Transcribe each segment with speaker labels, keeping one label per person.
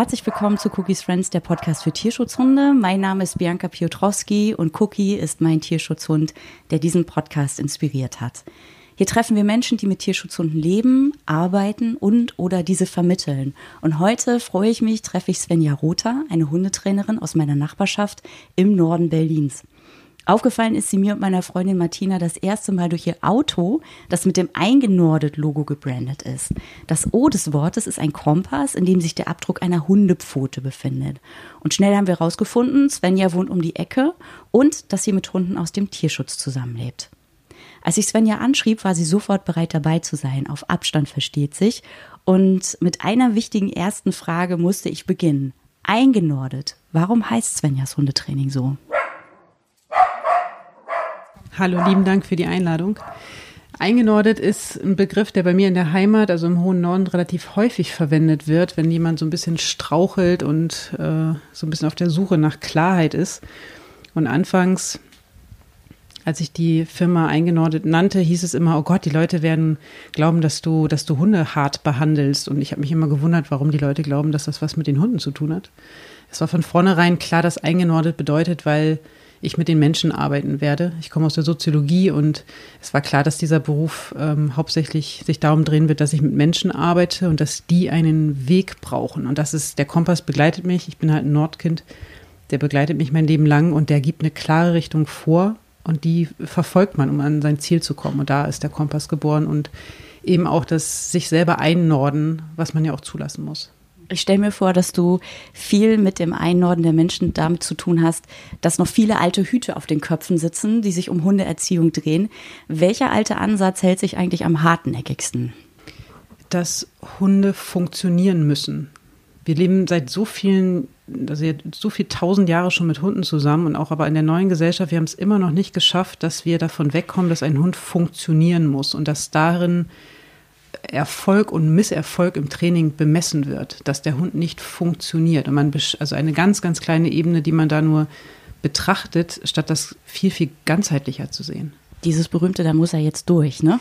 Speaker 1: Herzlich willkommen zu Cookies Friends, der Podcast für Tierschutzhunde. Mein Name ist Bianca Piotrowski und Cookie ist mein Tierschutzhund, der diesen Podcast inspiriert hat. Hier treffen wir Menschen, die mit Tierschutzhunden leben, arbeiten und oder diese vermitteln. Und heute freue ich mich, treffe ich Svenja Rother, eine Hundetrainerin aus meiner Nachbarschaft im Norden Berlins. Aufgefallen ist sie mir und meiner Freundin Martina das erste Mal durch ihr Auto, das mit dem Eingenordet-Logo gebrandet ist. Das O des Wortes ist ein Kompass, in dem sich der Abdruck einer Hundepfote befindet. Und schnell haben wir herausgefunden, Svenja wohnt um die Ecke und dass sie mit Hunden aus dem Tierschutz zusammenlebt. Als ich Svenja anschrieb, war sie sofort bereit dabei zu sein. Auf Abstand versteht sich. Und mit einer wichtigen ersten Frage musste ich beginnen. Eingenordet. Warum heißt Svenjas Hundetraining so?
Speaker 2: Hallo, lieben Dank für die Einladung. Eingenordet ist ein Begriff, der bei mir in der Heimat, also im hohen Norden, relativ häufig verwendet wird, wenn jemand so ein bisschen strauchelt und äh, so ein bisschen auf der Suche nach Klarheit ist. Und anfangs als ich die Firma eingenordet nannte, hieß es immer, oh Gott, die Leute werden glauben, dass du, dass du Hunde hart behandelst. Und ich habe mich immer gewundert, warum die Leute glauben, dass das was mit den Hunden zu tun hat. Es war von vornherein klar, dass eingenordet bedeutet, weil ich mit den Menschen arbeiten werde. Ich komme aus der Soziologie und es war klar, dass dieser Beruf ähm, hauptsächlich sich darum drehen wird, dass ich mit Menschen arbeite und dass die einen Weg brauchen. Und das ist, der Kompass begleitet mich. Ich bin halt ein Nordkind. Der begleitet mich mein Leben lang und der gibt eine klare Richtung vor und die verfolgt man, um an sein Ziel zu kommen. Und da ist der Kompass geboren und eben auch das sich selber einnorden, was man ja auch zulassen muss.
Speaker 1: Ich stelle mir vor, dass du viel mit dem Einnorden der Menschen damit zu tun hast, dass noch viele alte Hüte auf den Köpfen sitzen, die sich um Hundeerziehung drehen. Welcher alte Ansatz hält sich eigentlich am hartnäckigsten?
Speaker 2: Dass Hunde funktionieren müssen. Wir leben seit so vielen also so viel tausend Jahre schon mit Hunden zusammen und auch aber in der neuen Gesellschaft, wir haben es immer noch nicht geschafft, dass wir davon wegkommen, dass ein Hund funktionieren muss und dass darin Erfolg und Misserfolg im Training bemessen wird, dass der Hund nicht funktioniert. Und man, also eine ganz, ganz kleine Ebene, die man da nur betrachtet, statt das viel, viel ganzheitlicher zu sehen.
Speaker 1: Dieses berühmte, da muss er jetzt durch, ne?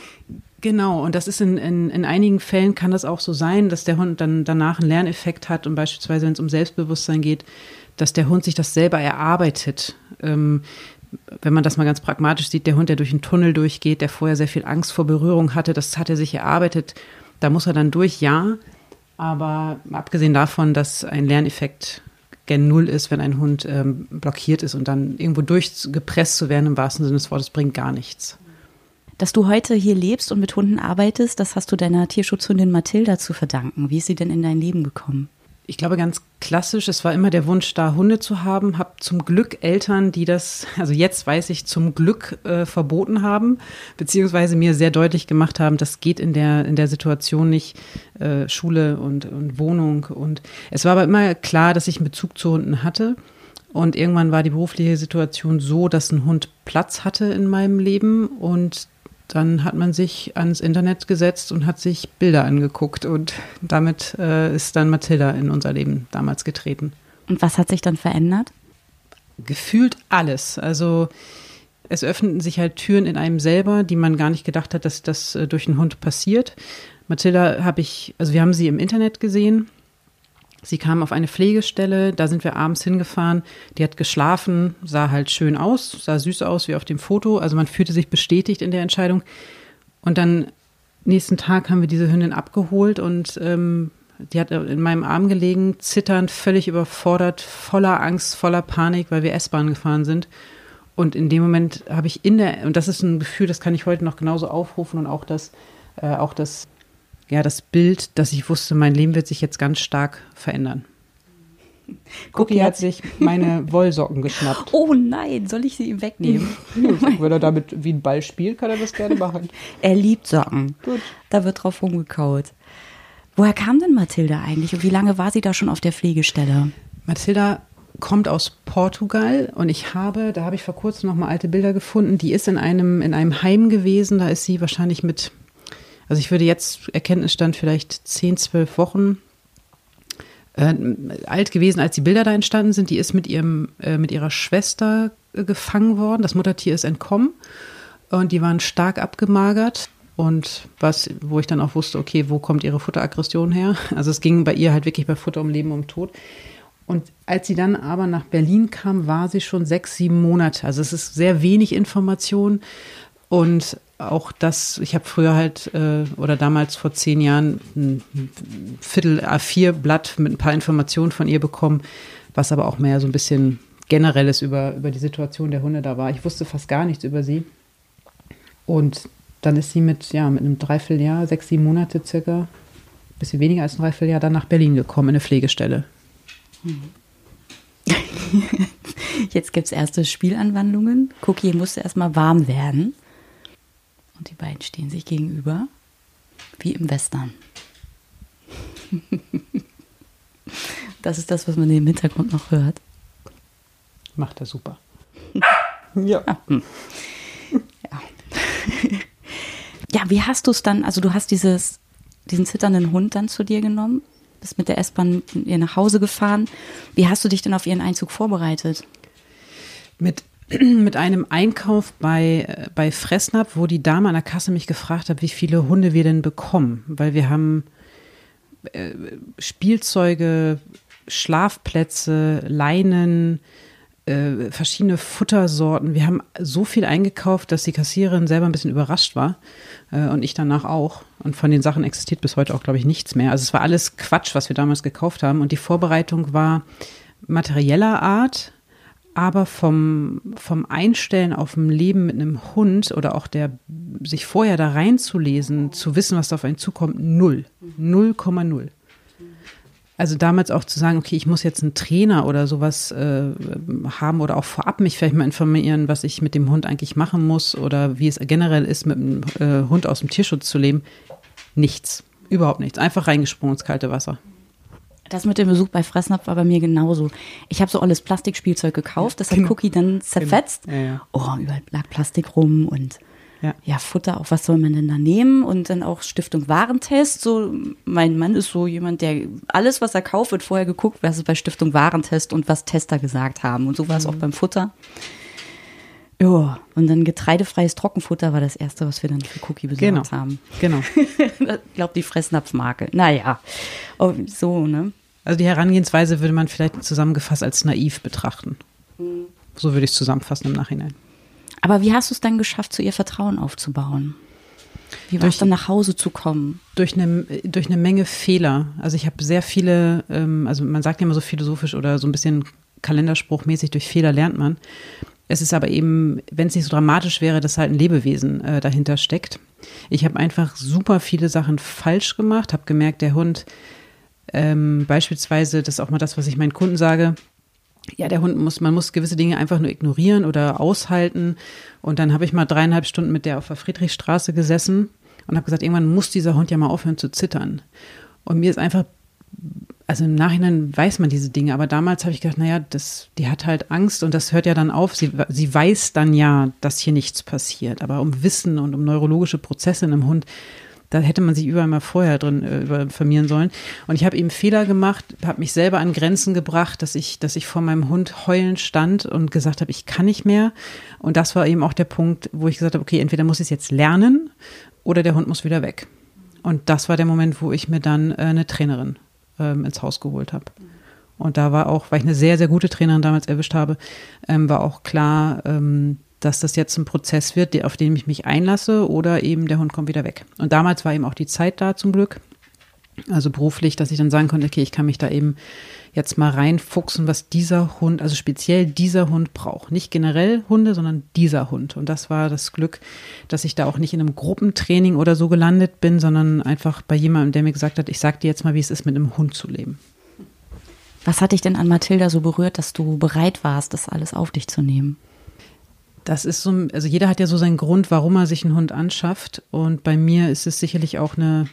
Speaker 2: Genau, und das ist in, in, in einigen Fällen kann das auch so sein, dass der Hund dann danach einen Lerneffekt hat und beispielsweise, wenn es um Selbstbewusstsein geht, dass der Hund sich das selber erarbeitet. Ähm, wenn man das mal ganz pragmatisch sieht, der Hund, der durch einen Tunnel durchgeht, der vorher sehr viel Angst vor Berührung hatte, das hat er sich erarbeitet. Da muss er dann durch, ja. Aber abgesehen davon, dass ein Lerneffekt gen Null ist, wenn ein Hund ähm, blockiert ist und dann irgendwo durchgepresst zu werden, im wahrsten Sinne des Wortes, bringt gar nichts.
Speaker 1: Dass du heute hier lebst und mit Hunden arbeitest, das hast du deiner Tierschutzhündin Mathilda zu verdanken. Wie ist sie denn in dein Leben gekommen?
Speaker 2: Ich glaube ganz klassisch, es war immer der Wunsch da, Hunde zu haben. Hab zum Glück Eltern, die das, also jetzt weiß ich, zum Glück äh, verboten haben, beziehungsweise mir sehr deutlich gemacht haben, das geht in der, in der Situation nicht, äh, Schule und, und Wohnung. Und es war aber immer klar, dass ich einen Bezug zu Hunden hatte. Und irgendwann war die berufliche Situation so, dass ein Hund Platz hatte in meinem Leben und dann hat man sich ans Internet gesetzt und hat sich Bilder angeguckt und damit äh, ist dann Mathilda in unser Leben damals getreten.
Speaker 1: Und was hat sich dann verändert?
Speaker 2: Gefühlt alles. Also es öffneten sich halt Türen in einem selber, die man gar nicht gedacht hat, dass das äh, durch einen Hund passiert. Mathilda habe ich, also wir haben sie im Internet gesehen Sie kam auf eine Pflegestelle, da sind wir abends hingefahren. Die hat geschlafen, sah halt schön aus, sah süß aus wie auf dem Foto. Also man fühlte sich bestätigt in der Entscheidung. Und dann nächsten Tag haben wir diese Hündin abgeholt und ähm, die hat in meinem Arm gelegen, zitternd, völlig überfordert, voller Angst, voller Panik, weil wir S-Bahn gefahren sind. Und in dem Moment habe ich in der, und das ist ein Gefühl, das kann ich heute noch genauso aufrufen und auch das, äh, auch das ja, das Bild, dass ich wusste, mein Leben wird sich jetzt ganz stark verändern. Cookie hat sich meine Wollsocken geschnappt.
Speaker 1: Oh nein, soll ich sie ihm wegnehmen?
Speaker 2: Wenn er damit wie ein Ball spielt, kann er das gerne machen.
Speaker 1: Er liebt Socken. Gut. Da wird drauf rumgekaut. Woher kam denn Mathilda eigentlich und wie lange war sie da schon auf der Pflegestelle?
Speaker 2: Mathilda kommt aus Portugal und ich habe, da habe ich vor kurzem noch mal alte Bilder gefunden, die ist in einem, in einem Heim gewesen, da ist sie wahrscheinlich mit also ich würde jetzt, Erkenntnisstand vielleicht 10, 12 Wochen äh, alt gewesen, als die Bilder da entstanden sind. Die ist mit ihrem, äh, mit ihrer Schwester äh, gefangen worden. Das Muttertier ist entkommen und die waren stark abgemagert. und was, wo ich dann auch wusste, okay, wo kommt ihre Futteraggression her? Also es ging bei ihr halt wirklich bei Futter um Leben, um Tod. Und als sie dann aber nach Berlin kam, war sie schon sechs, sieben Monate. Also es ist sehr wenig Information. Und auch das, ich habe früher halt äh, oder damals vor zehn Jahren ein Viertel A4-Blatt mit ein paar Informationen von ihr bekommen, was aber auch mehr so ein bisschen generelles über, über die Situation der Hunde da war. Ich wusste fast gar nichts über sie. Und dann ist sie mit, ja, mit einem Dreivierteljahr, sechs, sieben Monate circa, bisschen weniger als ein Dreivierteljahr, dann nach Berlin gekommen, in eine Pflegestelle.
Speaker 1: Jetzt gibt es erste Spielanwandlungen. Cookie musste erstmal warm werden. Und die beiden stehen sich gegenüber, wie im Western. Das ist das, was man im Hintergrund noch hört.
Speaker 2: Macht er super.
Speaker 1: ja. ja. Ja, wie hast du es dann, also du hast dieses, diesen zitternden Hund dann zu dir genommen? bist mit der S-Bahn ihr nach Hause gefahren. Wie hast du dich denn auf ihren Einzug vorbereitet?
Speaker 2: Mit, mit einem Einkauf bei, äh, bei Fressnapf, wo die Dame an der Kasse mich gefragt hat, wie viele Hunde wir denn bekommen. Weil wir haben äh, Spielzeuge, Schlafplätze, Leinen, äh, verschiedene Futtersorten. Wir haben so viel eingekauft, dass die Kassiererin selber ein bisschen überrascht war äh, und ich danach auch. Und von den Sachen existiert bis heute auch, glaube ich, nichts mehr. Also es war alles Quatsch, was wir damals gekauft haben. Und die Vorbereitung war materieller Art, aber vom, vom Einstellen auf dem Leben mit einem Hund oder auch der sich vorher da reinzulesen, zu wissen, was da auf einen zukommt, null. 0,0. Also damals auch zu sagen, okay, ich muss jetzt einen Trainer oder sowas äh, haben oder auch vorab mich vielleicht mal informieren, was ich mit dem Hund eigentlich machen muss oder wie es generell ist, mit einem äh, Hund aus dem Tierschutz zu leben. Nichts. Überhaupt nichts. Einfach reingesprungen ins kalte Wasser.
Speaker 1: Das mit dem Besuch bei Fressnapf war bei mir genauso. Ich habe so alles Plastikspielzeug gekauft, das hat genau. Cookie dann zerfetzt. Genau. Ja, ja. Oh, überall lag Plastik rum und ja. ja, Futter, auch was soll man denn da nehmen? Und dann auch Stiftung Warentest. So, mein Mann ist so jemand, der alles, was er kauft, wird vorher geguckt, was ist bei Stiftung Warentest und was Tester gesagt haben. Und so war es mhm. auch beim Futter. Ja, und dann getreidefreies Trockenfutter war das erste, was wir dann für Cookie besorgt
Speaker 2: genau.
Speaker 1: haben.
Speaker 2: Genau.
Speaker 1: ich glaube, die Fressnapfmarke. Naja, oh, so, ne?
Speaker 2: Also die Herangehensweise würde man vielleicht zusammengefasst als naiv betrachten. Mhm. So würde ich es zusammenfassen im Nachhinein.
Speaker 1: Aber wie hast du es dann geschafft, zu ihr Vertrauen aufzubauen? Wie war es dann nach Hause zu kommen?
Speaker 2: Durch eine, durch eine Menge Fehler. Also ich habe sehr viele, ähm, also man sagt ja immer so philosophisch oder so ein bisschen kalenderspruchmäßig, durch Fehler lernt man. Es ist aber eben, wenn es nicht so dramatisch wäre, dass halt ein Lebewesen äh, dahinter steckt. Ich habe einfach super viele Sachen falsch gemacht, habe gemerkt, der Hund ähm, beispielsweise, das ist auch mal das, was ich meinen Kunden sage, ja, der Hund muss, man muss gewisse Dinge einfach nur ignorieren oder aushalten. Und dann habe ich mal dreieinhalb Stunden mit der auf der Friedrichstraße gesessen und habe gesagt, irgendwann muss dieser Hund ja mal aufhören zu zittern. Und mir ist einfach, also im Nachhinein weiß man diese Dinge, aber damals habe ich gedacht, naja, das, die hat halt Angst und das hört ja dann auf. Sie, sie weiß dann ja, dass hier nichts passiert. Aber um Wissen und um neurologische Prozesse in einem Hund, da hätte man sich überall mal vorher drin äh, informieren sollen. Und ich habe eben Fehler gemacht, habe mich selber an Grenzen gebracht, dass ich, dass ich vor meinem Hund heulend stand und gesagt habe, ich kann nicht mehr. Und das war eben auch der Punkt, wo ich gesagt habe, okay, entweder muss ich es jetzt lernen oder der Hund muss wieder weg. Und das war der Moment, wo ich mir dann äh, eine Trainerin ähm, ins Haus geholt habe. Und da war auch, weil ich eine sehr, sehr gute Trainerin damals erwischt habe, ähm, war auch klar, ähm, dass das jetzt ein Prozess wird, auf den ich mich einlasse oder eben der Hund kommt wieder weg. Und damals war eben auch die Zeit da zum Glück. Also beruflich, dass ich dann sagen konnte, okay, ich kann mich da eben jetzt mal reinfuchsen, was dieser Hund, also speziell dieser Hund braucht. Nicht generell Hunde, sondern dieser Hund. Und das war das Glück, dass ich da auch nicht in einem Gruppentraining oder so gelandet bin, sondern einfach bei jemandem, der mir gesagt hat, ich sag dir jetzt mal, wie es ist, mit einem Hund zu leben.
Speaker 1: Was hat dich denn an Mathilda so berührt, dass du bereit warst, das alles auf dich zu nehmen?
Speaker 2: Das ist so, also jeder hat ja so seinen Grund, warum er sich einen Hund anschafft. Und bei mir ist es sicherlich auch eine,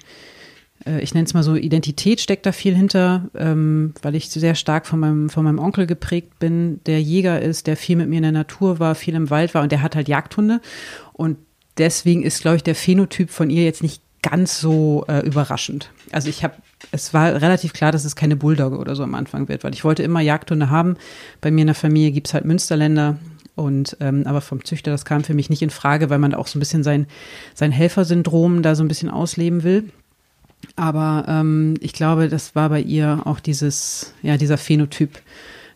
Speaker 2: äh, ich nenne es mal so, Identität steckt da viel hinter, ähm, weil ich sehr stark von meinem, von meinem Onkel geprägt bin, der Jäger ist, der viel mit mir in der Natur war, viel im Wald war und der hat halt Jagdhunde. Und deswegen ist, glaube ich, der Phänotyp von ihr jetzt nicht ganz so äh, überraschend. Also ich habe, es war relativ klar, dass es keine Bulldogge oder so am Anfang wird, weil ich wollte immer Jagdhunde haben. Bei mir in der Familie gibt es halt Münsterländer Und ähm, aber vom Züchter, das kam für mich nicht in Frage, weil man auch so ein bisschen sein, sein Helfersyndrom da so ein bisschen ausleben will. Aber ähm, ich glaube, das war bei ihr auch dieses, ja, dieser Phänotyp,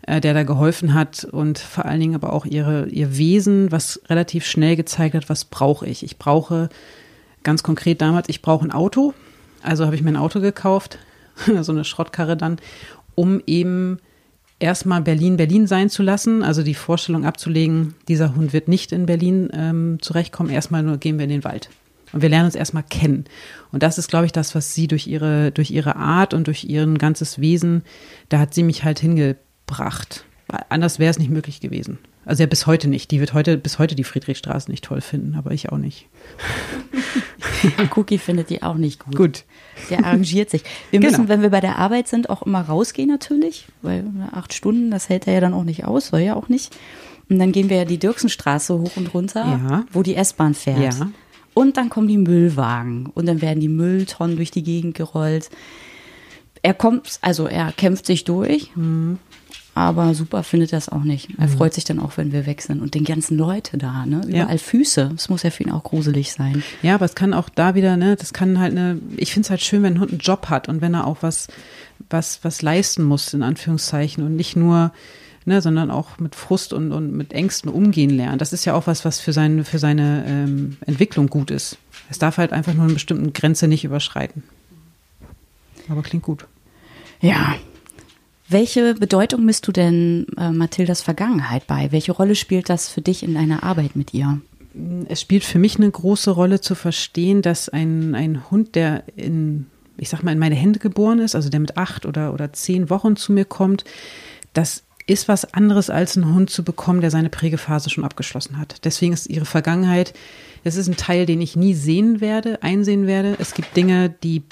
Speaker 2: äh, der da geholfen hat und vor allen Dingen aber auch ihre, ihr Wesen, was relativ schnell gezeigt hat, was brauche ich. Ich brauche ganz konkret damals, ich brauche ein Auto. Also habe ich mir ein Auto gekauft, so eine Schrottkarre dann, um eben erstmal Berlin Berlin sein zu lassen, also die Vorstellung abzulegen, dieser Hund wird nicht in Berlin ähm, zurechtkommen, erstmal nur gehen wir in den Wald. Und wir lernen uns erstmal kennen. Und das ist, glaube ich, das, was sie durch ihre, durch ihre Art und durch ihren ganzes Wesen, da hat sie mich halt hingebracht. Anders wäre es nicht möglich gewesen. Also ja, bis heute nicht. Die wird heute, bis heute die Friedrichstraße nicht toll finden, aber ich auch nicht.
Speaker 1: Cookie findet die auch nicht gut.
Speaker 2: Gut.
Speaker 1: Der arrangiert sich. Wir müssen, genau. wenn wir bei der Arbeit sind, auch immer rausgehen natürlich, weil acht Stunden, das hält er ja dann auch nicht aus, soll ja auch nicht. Und dann gehen wir ja die Dirksenstraße hoch und runter, ja. wo die S-Bahn fährt. Ja. Und dann kommen die Müllwagen und dann werden die Mülltonnen durch die Gegend gerollt. Er kommt, also er kämpft sich durch, mhm. Aber super findet er es auch nicht. Er mhm. freut sich dann auch, wenn wir weg sind und den ganzen Leute da, ne? Überall ja. Füße. Das muss ja für ihn auch gruselig sein.
Speaker 2: Ja, aber es kann auch da wieder, ne, das kann halt eine, ich finde es halt schön, wenn ein Hund einen Job hat und wenn er auch was, was, was leisten muss, in Anführungszeichen, und nicht nur ne, sondern auch mit Frust und, und mit Ängsten umgehen lernen. Das ist ja auch was, was für, sein, für seine ähm, Entwicklung gut ist. Es darf halt einfach nur eine bestimmte Grenze nicht überschreiten. Aber klingt gut.
Speaker 1: Ja. Welche Bedeutung misst du denn äh, Mathildas Vergangenheit bei? Welche Rolle spielt das für dich in deiner Arbeit mit ihr?
Speaker 2: Es spielt für mich eine große Rolle zu verstehen, dass ein, ein Hund, der in, ich sag mal, in meine Hände geboren ist, also der mit acht oder, oder zehn Wochen zu mir kommt, dass ist was anderes als ein Hund zu bekommen, der seine Prägephase schon abgeschlossen hat. Deswegen ist ihre Vergangenheit, es ist ein Teil, den ich nie sehen werde, einsehen werde. Es gibt Dinge, die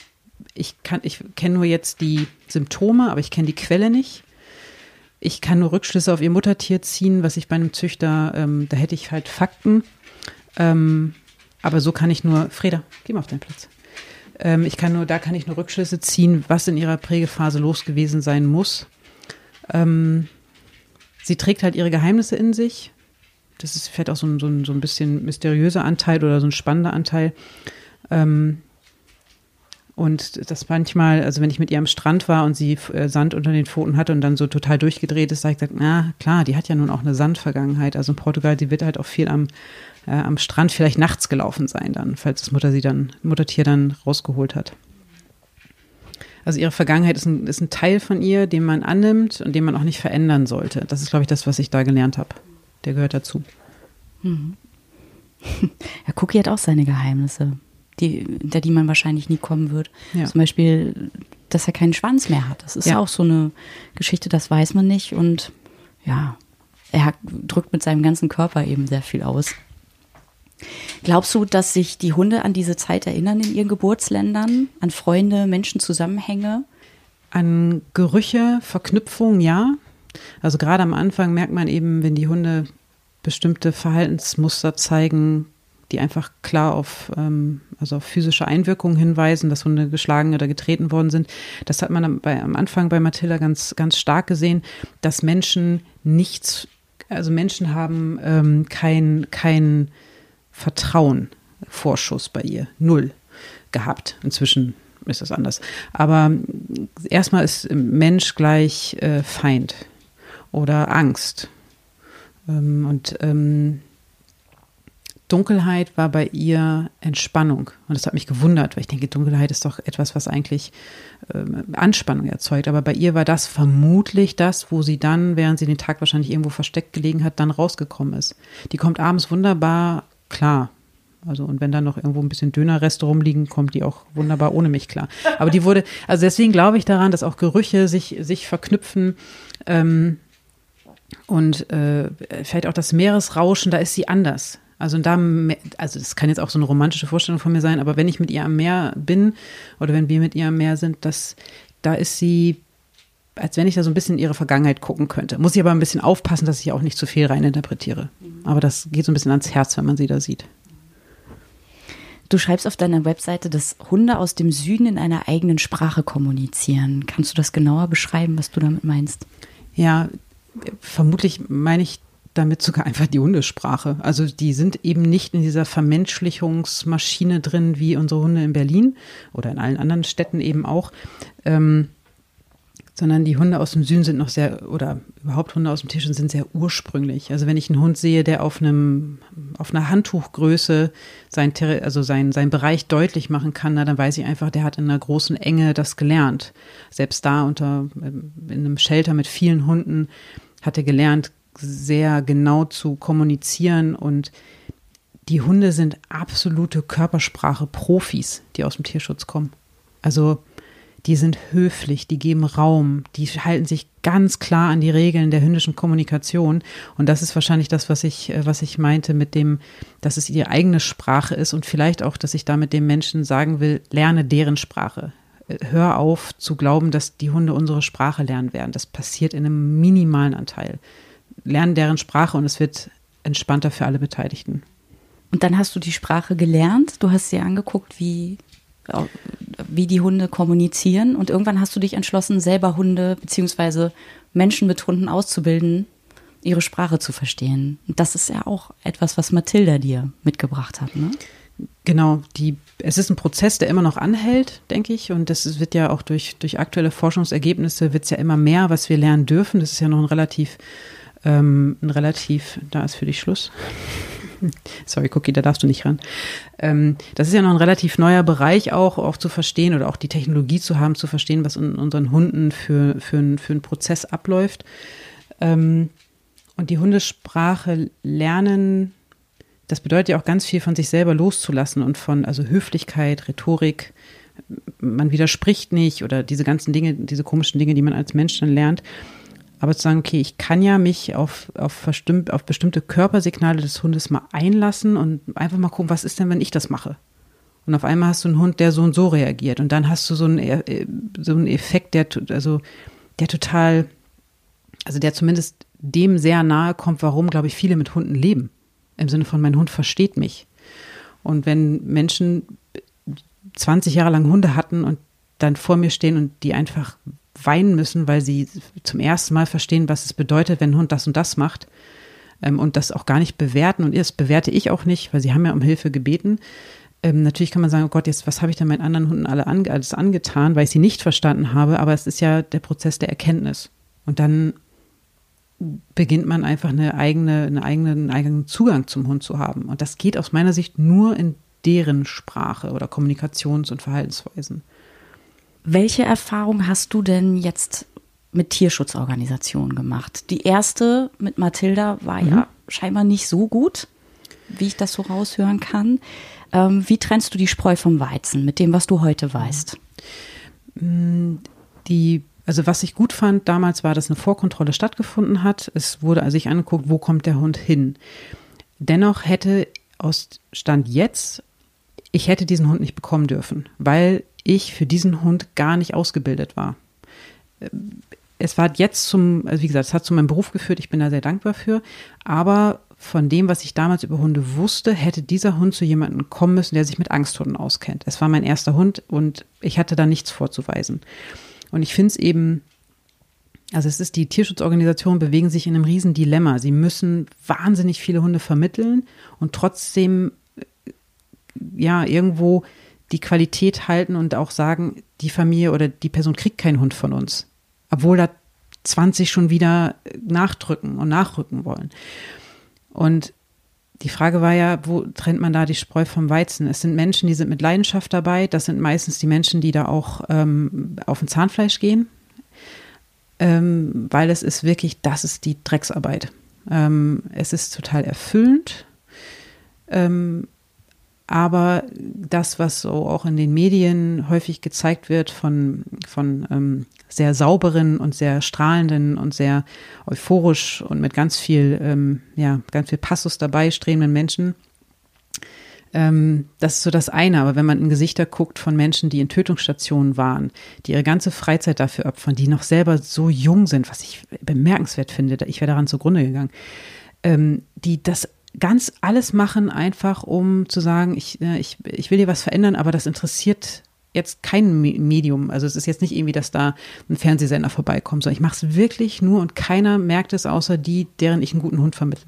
Speaker 2: ich kann, ich kenne nur jetzt die Symptome, aber ich kenne die Quelle nicht. Ich kann nur Rückschlüsse auf ihr Muttertier ziehen, was ich bei einem Züchter, ähm, da hätte ich halt Fakten. Ähm, aber so kann ich nur, Freda, geh mal auf deinen Platz. Ähm, ich kann nur, da kann ich nur Rückschlüsse ziehen, was in ihrer Prägephase los gewesen sein muss. Ähm, sie trägt halt ihre Geheimnisse in sich. Das ist vielleicht auch so ein, so ein, so ein bisschen mysteriöser Anteil oder so ein spannender Anteil. Ähm, und das manchmal, also wenn ich mit ihr am Strand war und sie äh, Sand unter den Pfoten hatte und dann so total durchgedreht ist, sage ich, na klar, die hat ja nun auch eine Sandvergangenheit. Also in Portugal, die wird halt auch viel am, äh, am Strand vielleicht nachts gelaufen sein dann, falls das Mutter sie dann, Muttertier dann rausgeholt hat. Also ihre Vergangenheit ist ein, ist ein Teil von ihr, den man annimmt und den man auch nicht verändern sollte. Das ist, glaube ich, das, was ich da gelernt habe. Der gehört dazu.
Speaker 1: Mhm. Ja, Cookie hat auch seine Geheimnisse, die, hinter die man wahrscheinlich nie kommen wird. Ja. Zum Beispiel, dass er keinen Schwanz mehr hat. Das ist ja. auch so eine Geschichte, das weiß man nicht. Und ja, er drückt mit seinem ganzen Körper eben sehr viel aus. Glaubst du, dass sich die Hunde an diese Zeit erinnern in ihren Geburtsländern, an Freunde, Menschen, Zusammenhänge?
Speaker 2: An Gerüche, Verknüpfungen, ja. Also gerade am Anfang merkt man eben, wenn die Hunde bestimmte Verhaltensmuster zeigen, die einfach klar auf, ähm, also auf physische Einwirkungen hinweisen, dass Hunde geschlagen oder getreten worden sind. Das hat man bei, am Anfang bei Matilda ganz, ganz stark gesehen, dass Menschen nichts, also Menschen haben ähm, kein, kein Vertrauen, Vorschuss bei ihr. Null gehabt. Inzwischen ist das anders. Aber erstmal ist Mensch gleich äh, Feind oder Angst. Ähm, und ähm, Dunkelheit war bei ihr Entspannung. Und das hat mich gewundert, weil ich denke, Dunkelheit ist doch etwas, was eigentlich ähm, Anspannung erzeugt. Aber bei ihr war das vermutlich das, wo sie dann, während sie den Tag wahrscheinlich irgendwo versteckt gelegen hat, dann rausgekommen ist. Die kommt abends wunderbar klar. Also und wenn da noch irgendwo ein bisschen Dönerreste rumliegen, kommt die auch wunderbar ohne mich klar. Aber die wurde, also deswegen glaube ich daran, dass auch Gerüche sich, sich verknüpfen. Ähm, und äh, vielleicht auch das Meeresrauschen, da ist sie anders. Also da, also das kann jetzt auch so eine romantische Vorstellung von mir sein, aber wenn ich mit ihr am Meer bin oder wenn wir mit ihr am Meer sind, das, da ist sie als wenn ich da so ein bisschen in ihre Vergangenheit gucken könnte. Muss ich aber ein bisschen aufpassen, dass ich auch nicht zu viel reininterpretiere. Aber das geht so ein bisschen ans Herz, wenn man sie da sieht.
Speaker 1: Du schreibst auf deiner Webseite, dass Hunde aus dem Süden in einer eigenen Sprache kommunizieren. Kannst du das genauer beschreiben, was du damit meinst?
Speaker 2: Ja, vermutlich meine ich damit sogar einfach die Hundesprache. Also die sind eben nicht in dieser Vermenschlichungsmaschine drin wie unsere Hunde in Berlin oder in allen anderen Städten eben auch. Ähm, sondern die Hunde aus dem Süden sind noch sehr, oder überhaupt Hunde aus dem Tierschutz sind sehr ursprünglich. Also wenn ich einen Hund sehe, der auf einem, auf einer Handtuchgröße sein, also sein, sein Bereich deutlich machen kann, na, dann weiß ich einfach, der hat in einer großen Enge das gelernt. Selbst da unter, ähm, in einem Shelter mit vielen Hunden hat er gelernt, sehr genau zu kommunizieren und die Hunde sind absolute Körpersprache-Profis, die aus dem Tierschutz kommen. Also die sind höflich, die geben Raum, die halten sich ganz klar an die Regeln der hündischen Kommunikation. Und das ist wahrscheinlich das, was ich, äh, was ich meinte mit dem, dass es ihre eigene Sprache ist und vielleicht auch, dass ich damit dem Menschen sagen will, lerne deren Sprache. Äh, hör auf zu glauben, dass die Hunde unsere Sprache lernen werden. Das passiert in einem minimalen Anteil. Lerne deren Sprache und es wird entspannter für alle Beteiligten.
Speaker 1: Und dann hast du die Sprache gelernt, du hast sie angeguckt, wie wie die Hunde kommunizieren. Und irgendwann hast du dich entschlossen, selber Hunde beziehungsweise Menschen mit Hunden auszubilden, ihre Sprache zu verstehen. Und das ist ja auch etwas, was Mathilda dir mitgebracht hat. Ne?
Speaker 2: Genau, die, es ist ein Prozess, der immer noch anhält, denke ich. Und das wird ja auch durch, durch aktuelle Forschungsergebnisse wird es ja immer mehr, was wir lernen dürfen. Das ist ja noch ein relativ, ähm, ein relativ, da ist für dich Schluss. Sorry, Cookie, da darfst du nicht ran. Ähm, das ist ja noch ein relativ neuer Bereich auch, auch zu verstehen oder auch die Technologie zu haben, zu verstehen, was in unseren Hunden für, für, für einen Prozess abläuft. Ähm, und die Hundesprache lernen, das bedeutet ja auch ganz viel von sich selber loszulassen und von, also Höflichkeit, Rhetorik, man widerspricht nicht oder diese ganzen Dinge, diese komischen Dinge, die man als Mensch dann lernt. Aber zu sagen, okay, ich kann ja mich auf, auf, auf bestimmte Körpersignale des Hundes mal einlassen und einfach mal gucken, was ist denn, wenn ich das mache? Und auf einmal hast du einen Hund, der so und so reagiert. Und dann hast du so einen, äh, so einen Effekt, der, also, der total, also der zumindest dem sehr nahe kommt, warum, glaube ich, viele mit Hunden leben. Im Sinne von, mein Hund versteht mich. Und wenn Menschen 20 Jahre lang Hunde hatten und dann vor mir stehen und die einfach weinen müssen, weil sie zum ersten Mal verstehen, was es bedeutet, wenn ein Hund das und das macht ähm, und das auch gar nicht bewerten. Und das bewerte ich auch nicht, weil sie haben ja um Hilfe gebeten. Ähm, natürlich kann man sagen, oh Gott, jetzt was habe ich denn meinen anderen Hunden alle ange alles angetan, weil ich sie nicht verstanden habe. Aber es ist ja der Prozess der Erkenntnis. Und dann beginnt man einfach eine eigene, eine eigene, einen eigenen Zugang zum Hund zu haben. Und das geht aus meiner Sicht nur in deren Sprache oder Kommunikations- und Verhaltensweisen.
Speaker 1: Welche Erfahrung hast du denn jetzt mit Tierschutzorganisationen gemacht? Die erste mit Mathilda war mhm. ja scheinbar nicht so gut, wie ich das so raushören kann. Ähm, wie trennst du die Spreu vom Weizen mit dem, was du heute weißt?
Speaker 2: Mm, die also was ich gut fand damals war, dass eine Vorkontrolle stattgefunden hat. Es wurde also sich angeguckt, wo kommt der Hund hin. Dennoch hätte aus Stand jetzt, ich hätte diesen Hund nicht bekommen dürfen, weil ich für diesen Hund gar nicht ausgebildet war. Es war jetzt zum, also wie gesagt, es hat zu meinem Beruf geführt, ich bin da sehr dankbar für, aber von dem, was ich damals über Hunde wusste, hätte dieser Hund zu jemandem kommen müssen, der sich mit Angsthunden auskennt. Es war mein erster Hund und ich hatte da nichts vorzuweisen. Und ich finde es eben, also es ist, die Tierschutzorganisationen bewegen sich in einem riesen Dilemma. Sie müssen wahnsinnig viele Hunde vermitteln und trotzdem, ja, irgendwo die Qualität halten und auch sagen, die Familie oder die Person kriegt keinen Hund von uns. Obwohl da 20 schon wieder nachdrücken und nachrücken wollen. Und die Frage war ja, wo trennt man da die Spreu vom Weizen? Es sind Menschen, die sind mit Leidenschaft dabei. Das sind meistens die Menschen, die da auch ähm, auf ein Zahnfleisch gehen. Ähm, weil es ist wirklich, das ist die Drecksarbeit. Ähm, es ist total erfüllend. Ähm, aber das, was so auch in den Medien häufig gezeigt wird von, von ähm, sehr sauberen und sehr strahlenden und sehr euphorisch und mit ganz viel, ähm, ja, ganz viel Passus dabei strebenden Menschen, ähm, das ist so das eine. Aber wenn man in Gesichter guckt von Menschen, die in Tötungsstationen waren, die ihre ganze Freizeit dafür opfern, die noch selber so jung sind, was ich bemerkenswert finde, ich wäre daran zugrunde gegangen, ähm, die das ganz alles machen, einfach um zu sagen, ich, äh, ich, ich will hier was verändern, aber das interessiert jetzt kein Medium. Also es ist jetzt nicht irgendwie, dass da ein Fernsehsender vorbeikommt, sondern ich mache es wirklich nur und keiner merkt es außer die, deren ich einen guten Hund vermittle.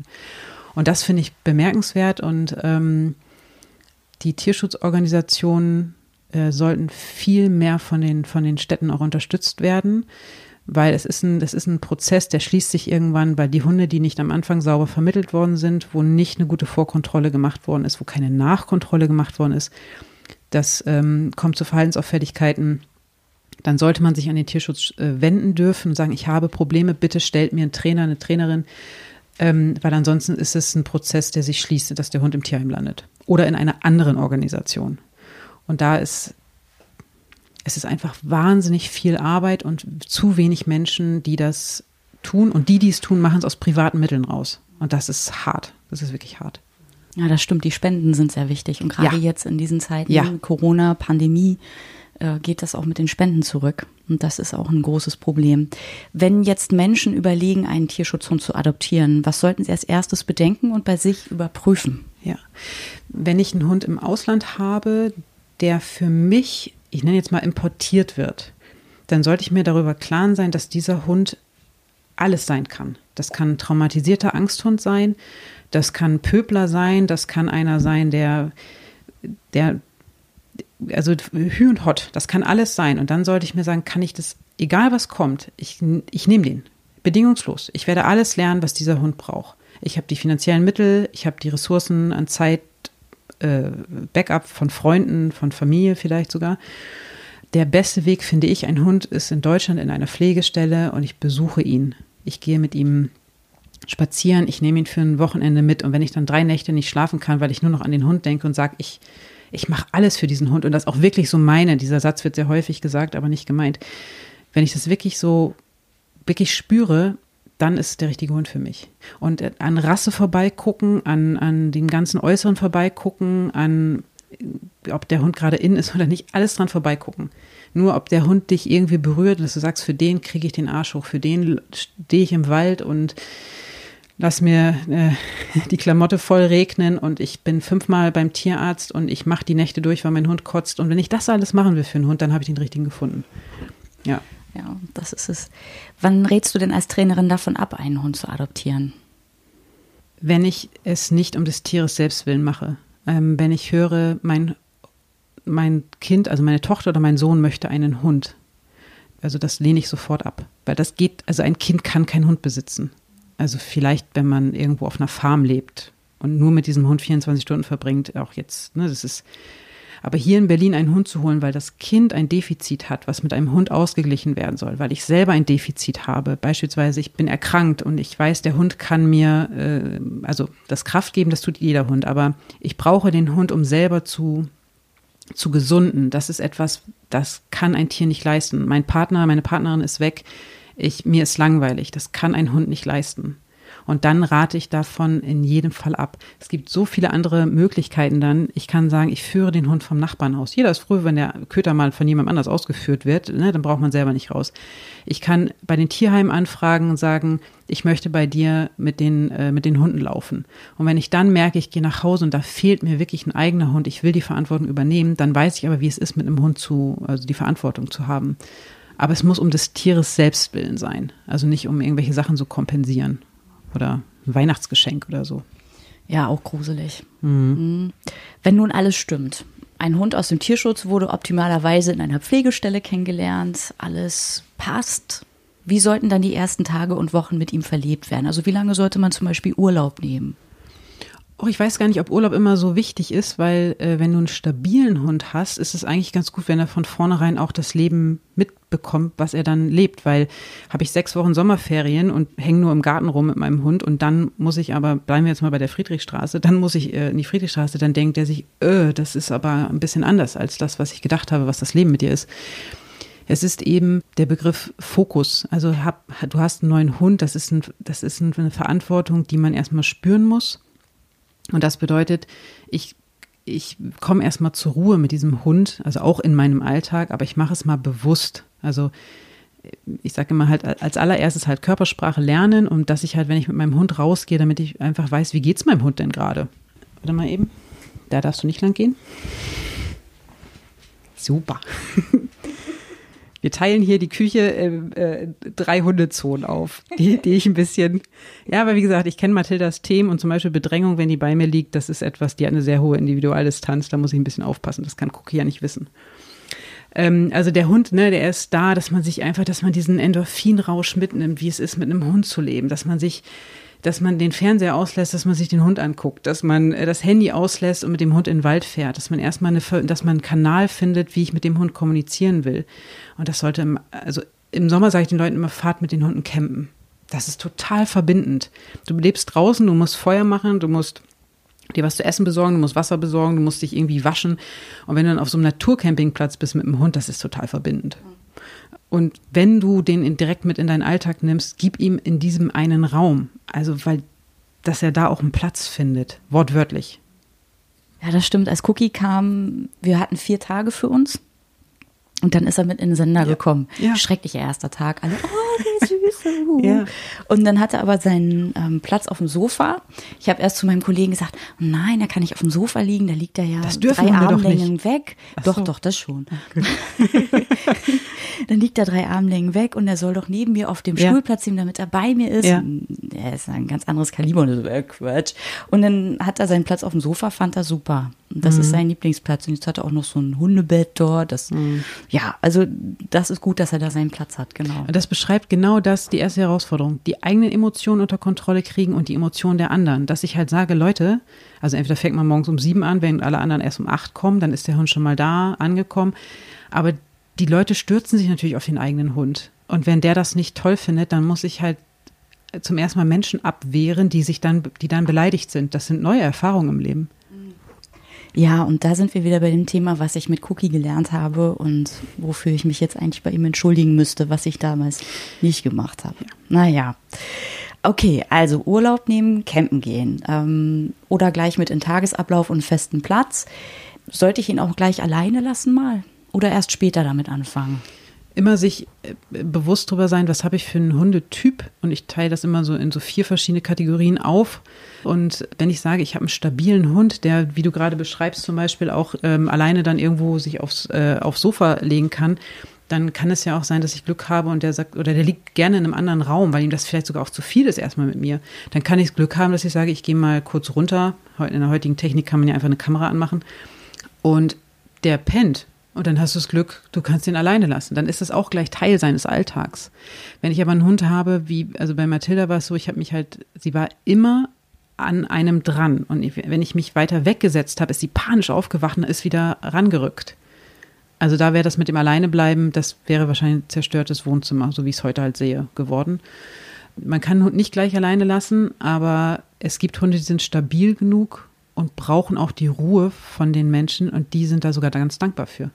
Speaker 2: Und das finde ich bemerkenswert und ähm, die Tierschutzorganisationen äh, sollten viel mehr von den, von den Städten auch unterstützt werden, weil es ist ein, das ist ein Prozess, der schließt sich irgendwann, weil die Hunde, die nicht am Anfang sauber vermittelt worden sind, wo nicht eine gute Vorkontrolle gemacht worden ist, wo keine Nachkontrolle gemacht worden ist, das ähm, kommt zu Verhaltensauffälligkeiten. Dann sollte man sich an den Tierschutz äh, wenden dürfen und sagen, ich habe Probleme, bitte stellt mir einen Trainer, eine Trainerin, ähm, weil ansonsten ist es ein Prozess, der sich schließt, dass der Hund im Tierheim landet oder in einer anderen Organisation. Und da ist es ist einfach wahnsinnig viel Arbeit und zu wenig Menschen, die das tun. Und die, die es tun, machen es aus privaten Mitteln raus. Und das ist hart. Das ist wirklich hart.
Speaker 1: Ja, das stimmt. Die Spenden sind sehr wichtig. Und gerade ja. jetzt in diesen Zeiten,
Speaker 2: ja.
Speaker 1: Corona, Pandemie, äh, geht das auch mit den Spenden zurück. Und das ist auch ein großes Problem. Wenn jetzt Menschen überlegen, einen Tierschutzhund zu adoptieren, was sollten sie als erstes bedenken und bei sich überprüfen?
Speaker 2: Ja, wenn ich einen Hund im Ausland habe, der für mich, ich nenne jetzt mal importiert wird, dann sollte ich mir darüber klar sein, dass dieser Hund alles sein kann. Das kann ein traumatisierter Angsthund sein, das kann Pöbler sein, das kann einer sein, der, der, also Hü und Hot, das kann alles sein. Und dann sollte ich mir sagen, kann ich das, egal was kommt, ich, ich nehme den. Bedingungslos. Ich werde alles lernen, was dieser Hund braucht. Ich habe die finanziellen Mittel, ich habe die Ressourcen an Zeit, äh, Backup von Freunden, von Familie vielleicht sogar. Der beste Weg, finde ich, ein Hund ist in Deutschland in einer Pflegestelle und ich besuche ihn. Ich gehe mit ihm spazieren, ich nehme ihn für ein Wochenende mit und wenn ich dann drei Nächte nicht schlafen kann, weil ich nur noch an den Hund denke und sage, ich, ich mache alles für diesen Hund und das auch wirklich so meine, dieser Satz wird sehr häufig gesagt, aber nicht gemeint. Wenn ich das wirklich so, wirklich spüre, dann ist es der richtige Hund für mich. Und an Rasse vorbeigucken, an, an den ganzen Äußeren vorbeigucken, an ob der Hund gerade in ist oder nicht, alles dran vorbeigucken. Nur ob der Hund dich irgendwie berührt, dass du sagst, für den kriege ich den Arsch hoch, für den stehe ich im Wald und lass mir äh, die Klamotte voll regnen und ich bin fünfmal beim Tierarzt und ich mache die Nächte durch, weil mein Hund kotzt. Und wenn ich das alles machen will für einen Hund, dann habe ich den richtigen gefunden. Ja.
Speaker 1: Ja, das ist es. Wann rätst du denn als Trainerin davon ab, einen Hund zu adoptieren?
Speaker 2: Wenn ich es nicht um des Tieres selbst willen mache. Ähm, wenn ich höre, mein, mein Kind, also meine Tochter oder mein Sohn möchte einen Hund. Also das lehne ich sofort ab. Weil das geht, also ein Kind kann keinen Hund besitzen. Also vielleicht, wenn man irgendwo auf einer Farm lebt und nur mit diesem Hund 24 Stunden verbringt, auch jetzt, ne, das ist. Aber hier in Berlin einen Hund zu holen, weil das Kind ein Defizit hat, was mit einem Hund ausgeglichen werden soll, weil ich selber ein Defizit habe. Beispielsweise, ich bin erkrankt und ich weiß, der Hund kann mir, äh, also das Kraft geben, das tut jeder Hund, aber ich brauche den Hund, um selber zu, zu gesunden. Das ist etwas, das kann ein Tier nicht leisten. Mein Partner, meine Partnerin ist weg ich, mir ist langweilig, das kann ein Hund nicht leisten. Und dann rate ich davon in jedem Fall ab. Es gibt so viele andere Möglichkeiten dann. Ich kann sagen, ich führe den Hund vom Nachbarn aus. Jeder ist froh, wenn der Köter mal von jemandem anders ausgeführt wird. Ne, dann braucht man selber nicht raus. Ich kann bei den Tierheimen anfragen und sagen, ich möchte bei dir mit den, äh, mit den Hunden laufen. Und wenn ich dann merke, ich gehe nach Hause und da fehlt mir wirklich ein eigener Hund, ich will die Verantwortung übernehmen, dann weiß ich aber, wie es ist, mit einem Hund zu, also die Verantwortung zu haben. Aber es muss um des Tieres selbst willen sein. Also nicht um irgendwelche Sachen zu kompensieren. Oder ein Weihnachtsgeschenk oder so.
Speaker 1: Ja, auch gruselig. Mhm. mhm. Wenn nun alles stimmt. Ein Hund aus dem Tierschutz wurde optimalerweise in einer Pflegestelle kennengelernt. Alles passt. Wie sollten dann die ersten Tage und Wochen mit ihm verlebt werden? Also wie lange sollte man zum Beispiel Urlaub nehmen?
Speaker 2: Oh, ich weiß gar nicht, ob Urlaub immer so wichtig ist, weil äh, wenn du einen stabilen Hund hast, ist es eigentlich ganz gut, wenn er von vornherein auch das Leben mitbekommt, was er dann lebt. Weil habe ich sechs Wochen Sommerferien und hänge nur im Garten rum mit meinem Hund und dann muss ich aber, bleiben wir jetzt mal bei der Friedrichstraße, dann muss ich äh, in die Friedrichstraße, dann denkt er sich, öh, das ist aber ein bisschen anders als das, was ich gedacht habe, was das Leben mit dir ist. Es ist eben der Begriff Fokus. Also hab, du hast einen neuen Hund, das ist, ein, das ist eine Verantwortung, die man erstmal spüren muss und das bedeutet, ich, ich komme erstmal zur Ruhe mit diesem Hund, also auch in meinem Alltag, aber ich mache es mal bewusst. Also ich sage immer halt als allererstes halt Körpersprache lernen und dass ich halt, wenn ich mit meinem Hund rausgehe, damit ich einfach weiß, wie geht's meinem Hund denn gerade. Warte mal eben. Da darfst du nicht lang gehen. Super. Wir teilen hier die Küche in äh, drei Hundezonen auf, die, die ich ein bisschen, ja, aber wie gesagt, ich kenne Mathildas Themen und zum Beispiel Bedrängung, wenn die bei mir liegt, das ist etwas, die hat eine sehr hohe Individualdistanz, da muss ich ein bisschen aufpassen, das kann Cookie ja nicht wissen. Ähm, also der Hund, ne, der ist da, dass man sich einfach, dass man diesen Endorphinrausch mitnimmt, wie es ist, mit einem Hund zu leben, dass man sich dass man den Fernseher auslässt, dass man sich den Hund anguckt, dass man äh, das Handy auslässt und mit dem Hund in den Wald fährt, dass man erstmal eine, dass man einen Kanal findet, wie ich mit dem Hund kommunizieren will. Und das sollte, also im Sommer sage ich den Leuten immer, fahrt mit den Hunden campen. Das ist total verbindend. Du lebst draußen, du musst Feuer machen, du musst dir was zu essen besorgen, du musst Wasser besorgen, du musst dich irgendwie waschen. Und wenn du dann auf so einem Naturcampingplatz bist mit dem Hund, das ist total verbindend. Und wenn du den direkt mit in deinen Alltag nimmst, gib ihm in diesem einen Raum. Also, weil, dass er da auch einen Platz findet, wortwörtlich.
Speaker 1: Ja, das stimmt. Als Cookie kam, wir hatten vier Tage für uns. Und dann ist er mit in den Sender ja. gekommen. Ja. Schrecklicher erster Tag. Alle, oh, der Süße. ja. Und dann hatte er aber seinen ähm, Platz auf dem Sofa. Ich habe erst zu meinem Kollegen gesagt, nein, er kann nicht auf dem Sofa liegen, da liegt er ja
Speaker 2: das drei Armlängen
Speaker 1: weg. Ach doch, so. doch, das schon. dann liegt er drei Armlängen weg und er soll doch neben mir auf dem ja. Stuhl platzieren, damit er bei mir ist. Ja. Er ist ein ganz anderes Kaliber und so, äh, Quatsch. Und dann hat er seinen Platz auf dem Sofa, fand er super. Das mhm. ist sein Lieblingsplatz. Und jetzt hat er auch noch so ein Hundebett dort. Das, mhm. Ja, also das ist gut, dass er da seinen Platz hat, genau.
Speaker 2: Das beschreibt genau das, die erste Herausforderung. Die eigenen Emotionen unter Kontrolle kriegen und die Emotionen der anderen. Dass ich halt sage, Leute, also entweder fängt man morgens um sieben an, wenn alle anderen erst um acht kommen, dann ist der Hund schon mal da, angekommen. Aber die Leute stürzen sich natürlich auf den eigenen Hund. Und wenn der das nicht toll findet, dann muss ich halt zum ersten Mal Menschen abwehren, die sich dann, die dann beleidigt sind. Das sind neue Erfahrungen im Leben.
Speaker 1: Ja, und da sind wir wieder bei dem Thema, was ich mit Cookie gelernt habe und wofür ich mich jetzt eigentlich bei ihm entschuldigen müsste, was ich damals nicht gemacht habe. Naja. Okay, also Urlaub nehmen, campen gehen ähm, oder gleich mit in Tagesablauf und festen Platz. Sollte ich ihn auch gleich alleine lassen mal oder erst später damit anfangen?
Speaker 2: immer sich äh, bewusst darüber sein, was habe ich für einen Hundetyp und ich teile das immer so in so vier verschiedene Kategorien auf. Und wenn ich sage, ich habe einen stabilen Hund, der, wie du gerade beschreibst, zum Beispiel auch ähm, alleine dann irgendwo sich aufs, äh, aufs Sofa legen kann, dann kann es ja auch sein, dass ich Glück habe und der sagt, oder der liegt gerne in einem anderen Raum, weil ihm das vielleicht sogar auch zu viel ist erstmal mit mir. Dann kann ich Glück haben, dass ich sage, ich gehe mal kurz runter. In der heutigen Technik kann man ja einfach eine Kamera anmachen. Und der pennt und dann hast du das Glück, du kannst ihn alleine lassen. Dann ist das auch gleich Teil seines Alltags. Wenn ich aber einen Hund habe, wie, also bei Mathilda war es so, ich habe mich halt, sie war immer an einem dran. Und wenn ich mich weiter weggesetzt habe, ist sie panisch aufgewacht und ist wieder rangerückt. Also da wäre das mit dem Alleinebleiben, das wäre wahrscheinlich ein zerstörtes Wohnzimmer, so wie ich es heute halt sehe, geworden. Man kann einen Hund nicht gleich alleine lassen, aber es gibt Hunde, die sind stabil genug und brauchen auch die Ruhe von den Menschen und die sind da sogar ganz dankbar für.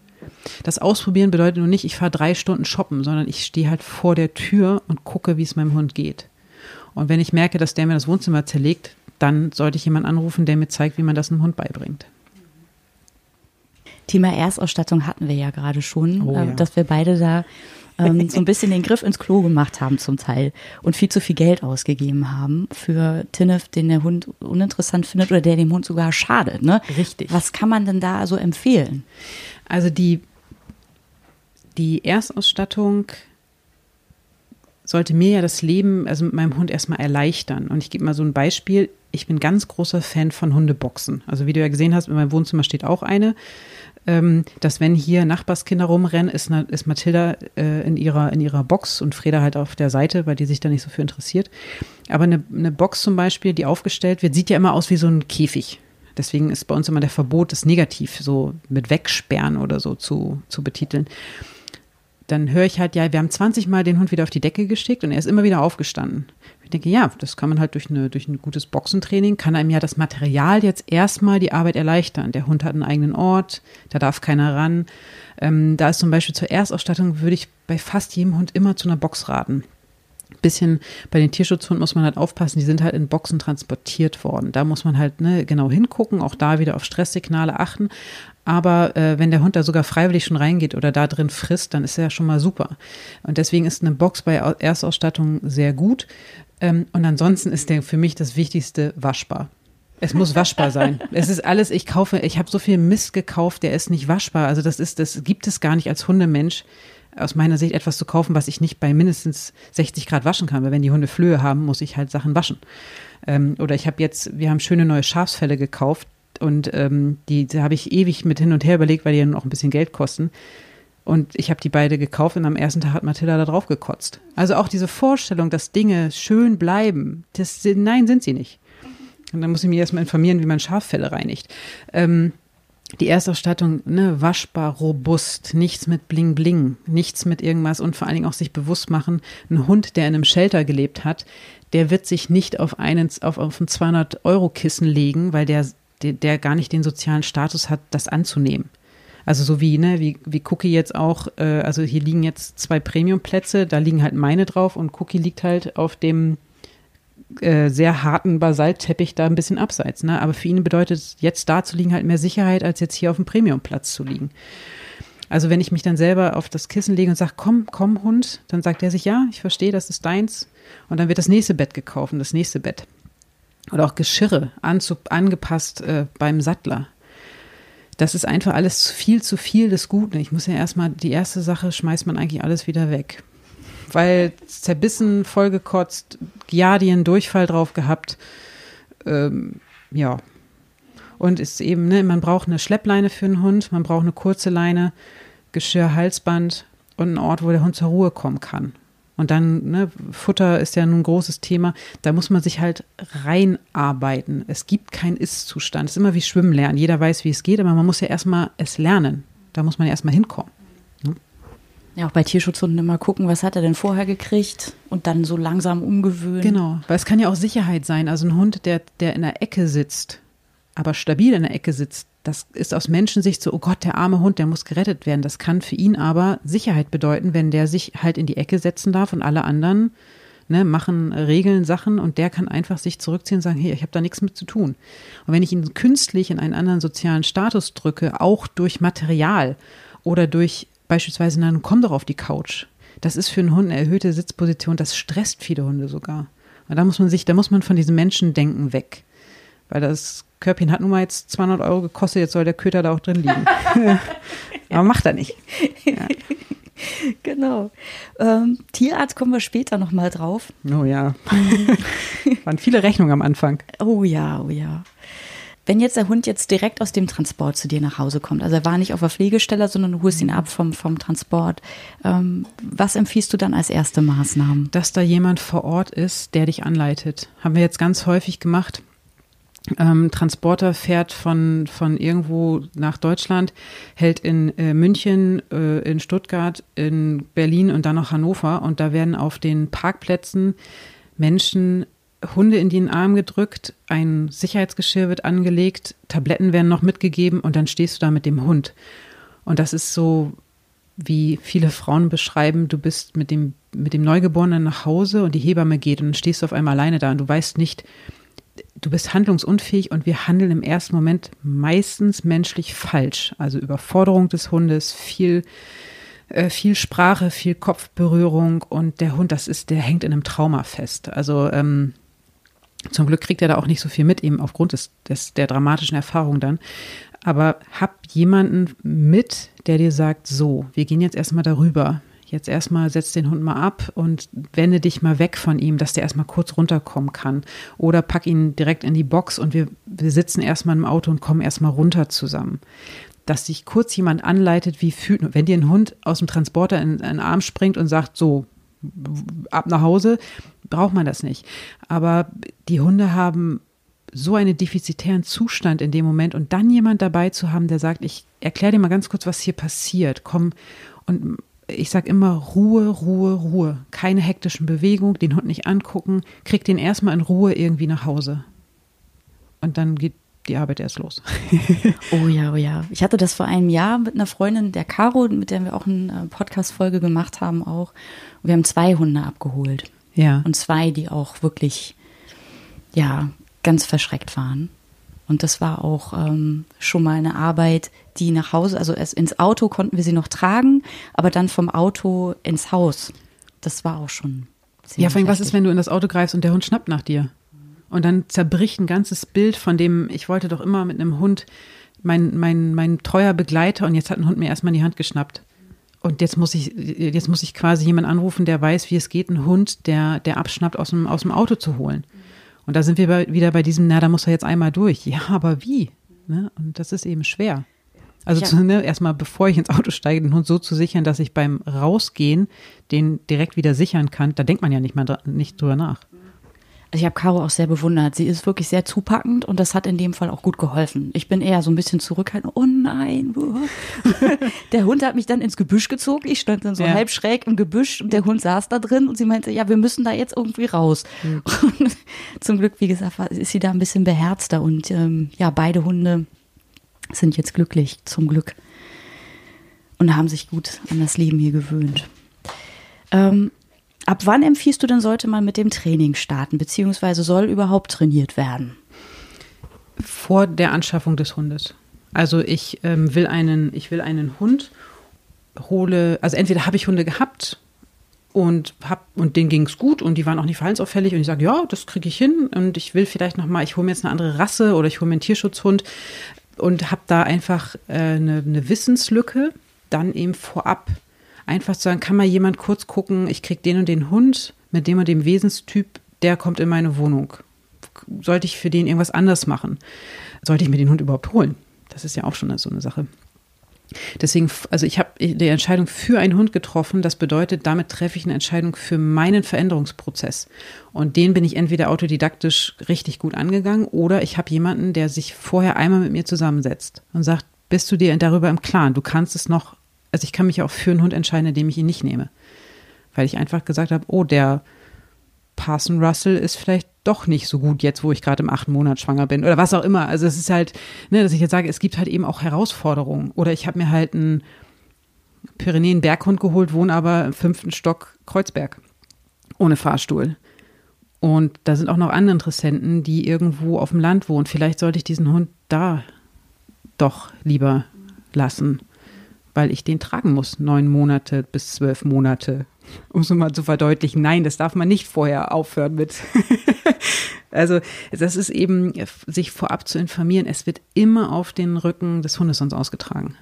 Speaker 2: Das Ausprobieren bedeutet nur nicht, ich fahre drei Stunden shoppen, sondern ich stehe halt vor der Tür und gucke, wie es meinem Hund geht. Und wenn ich merke, dass der mir das Wohnzimmer zerlegt, dann sollte ich jemanden anrufen, der mir zeigt, wie man das einem Hund beibringt.
Speaker 1: Thema Erstausstattung hatten wir ja gerade schon, oh, äh, ja. dass wir beide da ähm, so ein bisschen den Griff ins Klo gemacht haben zum Teil und viel zu viel Geld ausgegeben haben für Tinnef, den der Hund uninteressant findet oder der dem Hund sogar schadet. Ne?
Speaker 2: Richtig.
Speaker 1: Was kann man denn da so empfehlen?
Speaker 2: Also die, die Erstausstattung sollte mir ja das Leben, also mit meinem Hund erstmal erleichtern. Und ich gebe mal so ein Beispiel. Ich bin ganz großer Fan von Hundeboxen. Also wie du ja gesehen hast, in meinem Wohnzimmer steht auch eine. Ähm, dass wenn hier Nachbarskinder rumrennen, ist, ist Mathilda äh, in, ihrer, in ihrer Box und Freda halt auf der Seite, weil die sich da nicht so für interessiert. Aber eine, eine Box zum Beispiel, die aufgestellt wird, sieht ja immer aus wie so ein Käfig. Deswegen ist bei uns immer der Verbot, das negativ so mit Wegsperren oder so zu, zu betiteln. Dann höre ich halt, ja, wir haben 20 Mal den Hund wieder auf die Decke geschickt und er ist immer wieder aufgestanden. Ich denke, ja, das kann man halt durch, eine, durch ein gutes Boxentraining, kann einem ja das Material jetzt erstmal die Arbeit erleichtern. Der Hund hat einen eigenen Ort, da darf keiner ran. Ähm, da ist zum Beispiel zur Erstausstattung, würde ich bei fast jedem Hund immer zu einer Box raten bisschen bei den Tierschutzhunden muss man halt aufpassen, die sind halt in Boxen transportiert worden. Da muss man halt ne, genau hingucken, auch da wieder auf Stresssignale achten. Aber äh, wenn der Hund da sogar freiwillig schon reingeht oder da drin frisst, dann ist er ja schon mal super. Und deswegen ist eine Box bei Erstausstattung sehr gut. Ähm, und ansonsten ist der für mich das Wichtigste waschbar. Es muss waschbar sein. Es ist alles, ich kaufe, ich habe so viel Mist gekauft, der ist nicht waschbar. Also das ist, das gibt es gar nicht als Hundemensch aus meiner Sicht etwas zu kaufen, was ich nicht bei mindestens 60 Grad waschen kann. Weil wenn die Hunde Flöhe haben, muss ich halt Sachen waschen. Ähm, oder ich habe jetzt, wir haben schöne neue Schafsfälle gekauft und ähm, die, die habe ich ewig mit hin und her überlegt, weil die ja auch ein bisschen Geld kosten. Und ich habe die beide gekauft und am ersten Tag hat Mathilda da drauf gekotzt. Also auch diese Vorstellung, dass Dinge schön bleiben, das, nein, sind sie nicht. Und dann muss ich mich erstmal informieren, wie man Schaffelle reinigt. Ähm, die Erstausstattung, ne, waschbar, robust, nichts mit Bling Bling, nichts mit irgendwas und vor allen Dingen auch sich bewusst machen, ein Hund, der in einem Shelter gelebt hat, der wird sich nicht auf einen, auf, auf ein 200-Euro-Kissen legen, weil der, der, der gar nicht den sozialen Status hat, das anzunehmen. Also so wie, ne, wie, wie Cookie jetzt auch, äh, also hier liegen jetzt zwei Premium-Plätze, da liegen halt meine drauf und Cookie liegt halt auf dem äh, sehr harten Basaltteppich da ein bisschen abseits. Ne? Aber für ihn bedeutet jetzt da zu liegen halt mehr Sicherheit, als jetzt hier auf dem Premium-Platz zu liegen. Also wenn ich mich dann selber auf das Kissen lege und sage, komm, komm, Hund, dann sagt er sich, ja, ich verstehe, das ist deins. Und dann wird das nächste Bett gekauft, das nächste Bett. Oder auch Geschirre anzu, angepasst äh, beim Sattler das ist einfach alles viel zu viel des Guten. Ich muss ja erstmal, die erste Sache schmeißt man eigentlich alles wieder weg. Weil zerbissen, vollgekotzt, Giardien, Durchfall drauf gehabt. Ähm, ja. Und ist eben, ne, man braucht eine Schleppleine für einen Hund, man braucht eine kurze Leine, Geschirr, Halsband und einen Ort, wo der Hund zur Ruhe kommen kann. Und dann, ne, Futter ist ja nun ein großes Thema. Da muss man sich halt reinarbeiten. Es gibt keinen Ist-Zustand. Es ist immer wie Schwimmen lernen. Jeder weiß, wie es geht, aber man muss ja erstmal es lernen. Da muss man ja erstmal hinkommen.
Speaker 1: Ja, auch bei Tierschutzhunden immer gucken, was hat er denn vorher gekriegt und dann so langsam umgewöhnen.
Speaker 2: Genau, weil es kann ja auch Sicherheit sein. Also ein Hund, der, der in der Ecke sitzt, aber stabil in der Ecke sitzt, das ist aus Menschensicht so, oh Gott, der arme Hund, der muss gerettet werden. Das kann für ihn aber Sicherheit bedeuten, wenn der sich halt in die Ecke setzen darf und alle anderen ne, machen Regeln, Sachen und der kann einfach sich zurückziehen und sagen, hey, ich habe da nichts mit zu tun. Und wenn ich ihn künstlich in einen anderen sozialen Status drücke, auch durch Material oder durch beispielsweise, dann komm doch auf die Couch. Das ist für einen Hund eine erhöhte Sitzposition, das stresst viele Hunde sogar. Und da muss man sich, da muss man von diesem Menschendenken weg. Weil das Körbchen hat nun mal jetzt 200 Euro gekostet, jetzt soll der Köter da auch drin liegen. Aber macht er nicht. Ja.
Speaker 1: Genau. Ähm, Tierarzt kommen wir später nochmal drauf.
Speaker 2: Oh ja. Waren viele Rechnungen am Anfang.
Speaker 1: Oh ja, oh ja. Wenn jetzt der Hund jetzt direkt aus dem Transport zu dir nach Hause kommt, also er war nicht auf der Pflegestelle, sondern du holst ihn ab vom, vom Transport, ähm, was empfiehlst du dann als erste Maßnahmen?
Speaker 2: Dass da jemand vor Ort ist, der dich anleitet. Haben wir jetzt ganz häufig gemacht ähm, Transporter fährt von, von irgendwo nach Deutschland, hält in äh, München, äh, in Stuttgart, in Berlin und dann noch Hannover. Und da werden auf den Parkplätzen Menschen Hunde in den Arm gedrückt, ein Sicherheitsgeschirr wird angelegt, Tabletten werden noch mitgegeben und dann stehst du da mit dem Hund. Und das ist so, wie viele Frauen beschreiben, du bist mit dem, mit dem Neugeborenen nach Hause und die Hebamme geht und dann stehst du auf einmal alleine da und du weißt nicht, du bist handlungsunfähig und wir handeln im ersten Moment meistens menschlich falsch. Also Überforderung des Hundes, viel, äh, viel Sprache, viel Kopfberührung und der Hund, das ist, der hängt in einem Trauma fest. Also ähm, zum Glück kriegt er da auch nicht so viel mit, eben aufgrund des, des, der dramatischen Erfahrung dann. Aber hab jemanden mit, der dir sagt, so, wir gehen jetzt erstmal darüber jetzt erstmal setz den Hund mal ab und wende dich mal weg von ihm, dass der erstmal kurz runterkommen kann. Oder pack ihn direkt in die Box und wir, wir sitzen erstmal im Auto und kommen erstmal runter zusammen. Dass sich kurz jemand anleitet, wie fühlt, wenn dir ein Hund aus dem Transporter in, in den Arm springt und sagt, so, ab nach Hause, braucht man das nicht. Aber die Hunde haben so einen defizitären Zustand in dem Moment und dann jemand dabei zu haben, der sagt, ich erkläre dir mal ganz kurz, was hier passiert. Komm und ich sage immer Ruhe, Ruhe, Ruhe. Keine hektischen Bewegungen, den Hund nicht angucken, krieg den erstmal in Ruhe irgendwie nach Hause. Und dann geht die Arbeit erst los.
Speaker 1: oh ja, oh ja. Ich hatte das vor einem Jahr mit einer Freundin, der Caro, mit der wir auch eine Podcast-Folge gemacht haben auch. Wir haben zwei Hunde abgeholt.
Speaker 2: Ja.
Speaker 1: Und zwei, die auch wirklich, ja, ganz verschreckt waren. Und das war auch ähm, schon mal eine Arbeit, die nach Hause, also erst ins Auto konnten wir sie noch tragen, aber dann vom Auto ins Haus. Das war auch schon.
Speaker 2: Ja, vor allem, was ist, wenn du in das Auto greifst und der Hund schnappt nach dir? Und dann zerbricht ein ganzes Bild von dem, ich wollte doch immer mit einem Hund mein, mein, mein treuer Begleiter und jetzt hat ein Hund mir erstmal in die Hand geschnappt. Und jetzt muss ich, jetzt muss ich quasi jemanden anrufen, der weiß, wie es geht, einen Hund, der, der abschnappt, aus dem, aus dem Auto zu holen. Und da sind wir bei, wieder bei diesem, na, da muss er jetzt einmal durch. Ja, aber wie? Ne? Und das ist eben schwer. Also ja. ne, erstmal, bevor ich ins Auto steige, den Hund so zu sichern, dass ich beim Rausgehen den direkt wieder sichern kann, da denkt man ja nicht mal nicht drüber nach.
Speaker 1: Also ich habe Caro auch sehr bewundert. Sie ist wirklich sehr zupackend und das hat in dem Fall auch gut geholfen. Ich bin eher so ein bisschen zurückhaltend. Oh nein. der Hund hat mich dann ins Gebüsch gezogen. Ich stand dann so ja. halb schräg im Gebüsch und der Hund saß da drin und sie meinte, ja, wir müssen da jetzt irgendwie raus. Mhm. zum Glück, wie gesagt, ist sie da ein bisschen beherzter und ähm, ja, beide Hunde sind jetzt glücklich, zum Glück. Und haben sich gut an das Leben hier gewöhnt. Ähm, Ab wann empfiehlst du denn, sollte man mit dem Training starten, beziehungsweise soll überhaupt trainiert werden?
Speaker 2: Vor der Anschaffung des Hundes. Also ich ähm, will einen, ich will einen Hund, hole, also entweder habe ich Hunde gehabt und hab und denen ging es gut und die waren auch nicht verhaltensauffällig und ich sage, ja, das kriege ich hin und ich will vielleicht noch mal, ich hole mir jetzt eine andere Rasse oder ich hole mir einen Tierschutzhund und habe da einfach äh, eine, eine Wissenslücke, dann eben vorab einfach zu sagen, kann mal jemand kurz gucken, ich kriege den und den Hund mit dem und dem Wesenstyp, der kommt in meine Wohnung. Sollte ich für den irgendwas anders machen? Sollte ich mir den Hund überhaupt holen? Das ist ja auch schon so eine Sache. Deswegen, also ich habe die Entscheidung für einen Hund getroffen. Das bedeutet, damit treffe ich eine Entscheidung für meinen Veränderungsprozess. Und den bin ich entweder autodidaktisch richtig gut angegangen oder ich habe jemanden, der sich vorher einmal mit mir zusammensetzt und sagt, bist du dir darüber im Klaren? Du kannst es noch also ich kann mich auch für einen Hund entscheiden, indem ich ihn nicht nehme. Weil ich einfach gesagt habe, oh, der Parson Russell ist vielleicht doch nicht so gut jetzt, wo ich gerade im achten Monat schwanger bin oder was auch immer. Also es ist halt, ne, dass ich jetzt sage, es gibt halt eben auch Herausforderungen. Oder ich habe mir halt einen Pyrenäen Berghund geholt, wohne aber im fünften Stock Kreuzberg ohne Fahrstuhl. Und da sind auch noch andere Interessenten, die irgendwo auf dem Land wohnen. Vielleicht sollte ich diesen Hund da doch lieber lassen weil ich den tragen muss, neun Monate bis zwölf Monate. Um es mal zu verdeutlichen, nein, das darf man nicht vorher aufhören mit. also das ist eben, sich vorab zu informieren. Es wird immer auf den Rücken des Hundes sonst ausgetragen.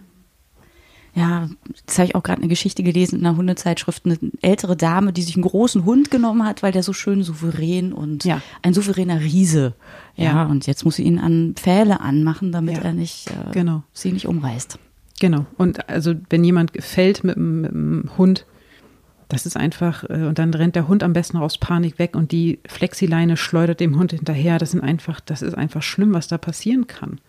Speaker 1: Ja, jetzt habe ich auch gerade eine Geschichte gelesen in einer Hundezeitschrift, eine ältere Dame, die sich einen großen Hund genommen hat, weil der so schön souverän und ja. ein souveräner Riese. Ja, ja, und jetzt muss sie ihn an Pfähle anmachen, damit ja. er nicht äh, genau. sie nicht umreißt.
Speaker 2: Genau. Und also wenn jemand fällt mit, mit dem Hund, das ist einfach, äh, und dann rennt der Hund am besten aus Panik weg und die Flexileine schleudert dem Hund hinterher. Das sind einfach, das ist einfach schlimm, was da passieren kann.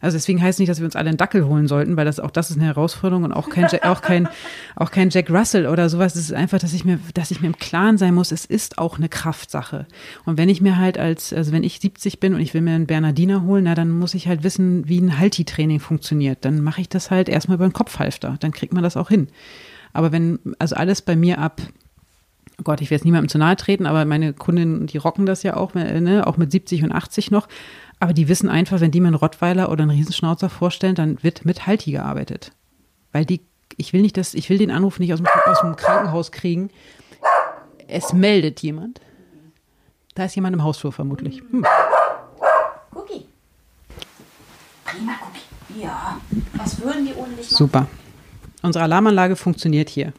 Speaker 2: Also deswegen heißt es nicht, dass wir uns alle einen Dackel holen sollten, weil das auch das ist eine Herausforderung und auch kein auch kein auch kein Jack Russell oder sowas. Es ist einfach, dass ich mir dass ich mir im Klaren sein muss, es ist auch eine Kraftsache. Und wenn ich mir halt als also wenn ich 70 bin und ich will mir einen Bernardiner holen, na dann muss ich halt wissen, wie ein Halti-Training funktioniert. Dann mache ich das halt erstmal über den Kopfhalfter, dann kriegt man das auch hin. Aber wenn also alles bei mir ab Oh Gott, ich will jetzt niemandem zu nahe treten, aber meine Kundinnen, die rocken das ja auch, ne, auch mit 70 und 80 noch. Aber die wissen einfach, wenn die mir einen Rottweiler oder einen Riesenschnauzer vorstellen, dann wird mit Halti gearbeitet. Weil die, ich will nicht, dass, ich will den Anruf nicht aus dem, aus dem Krankenhaus kriegen. Es meldet jemand. Da ist jemand im Hausflur vermutlich. Hm. Cookie. Prima Cookie. Ja. Was würden die ohne dich machen? Super. Unsere Alarmanlage funktioniert hier.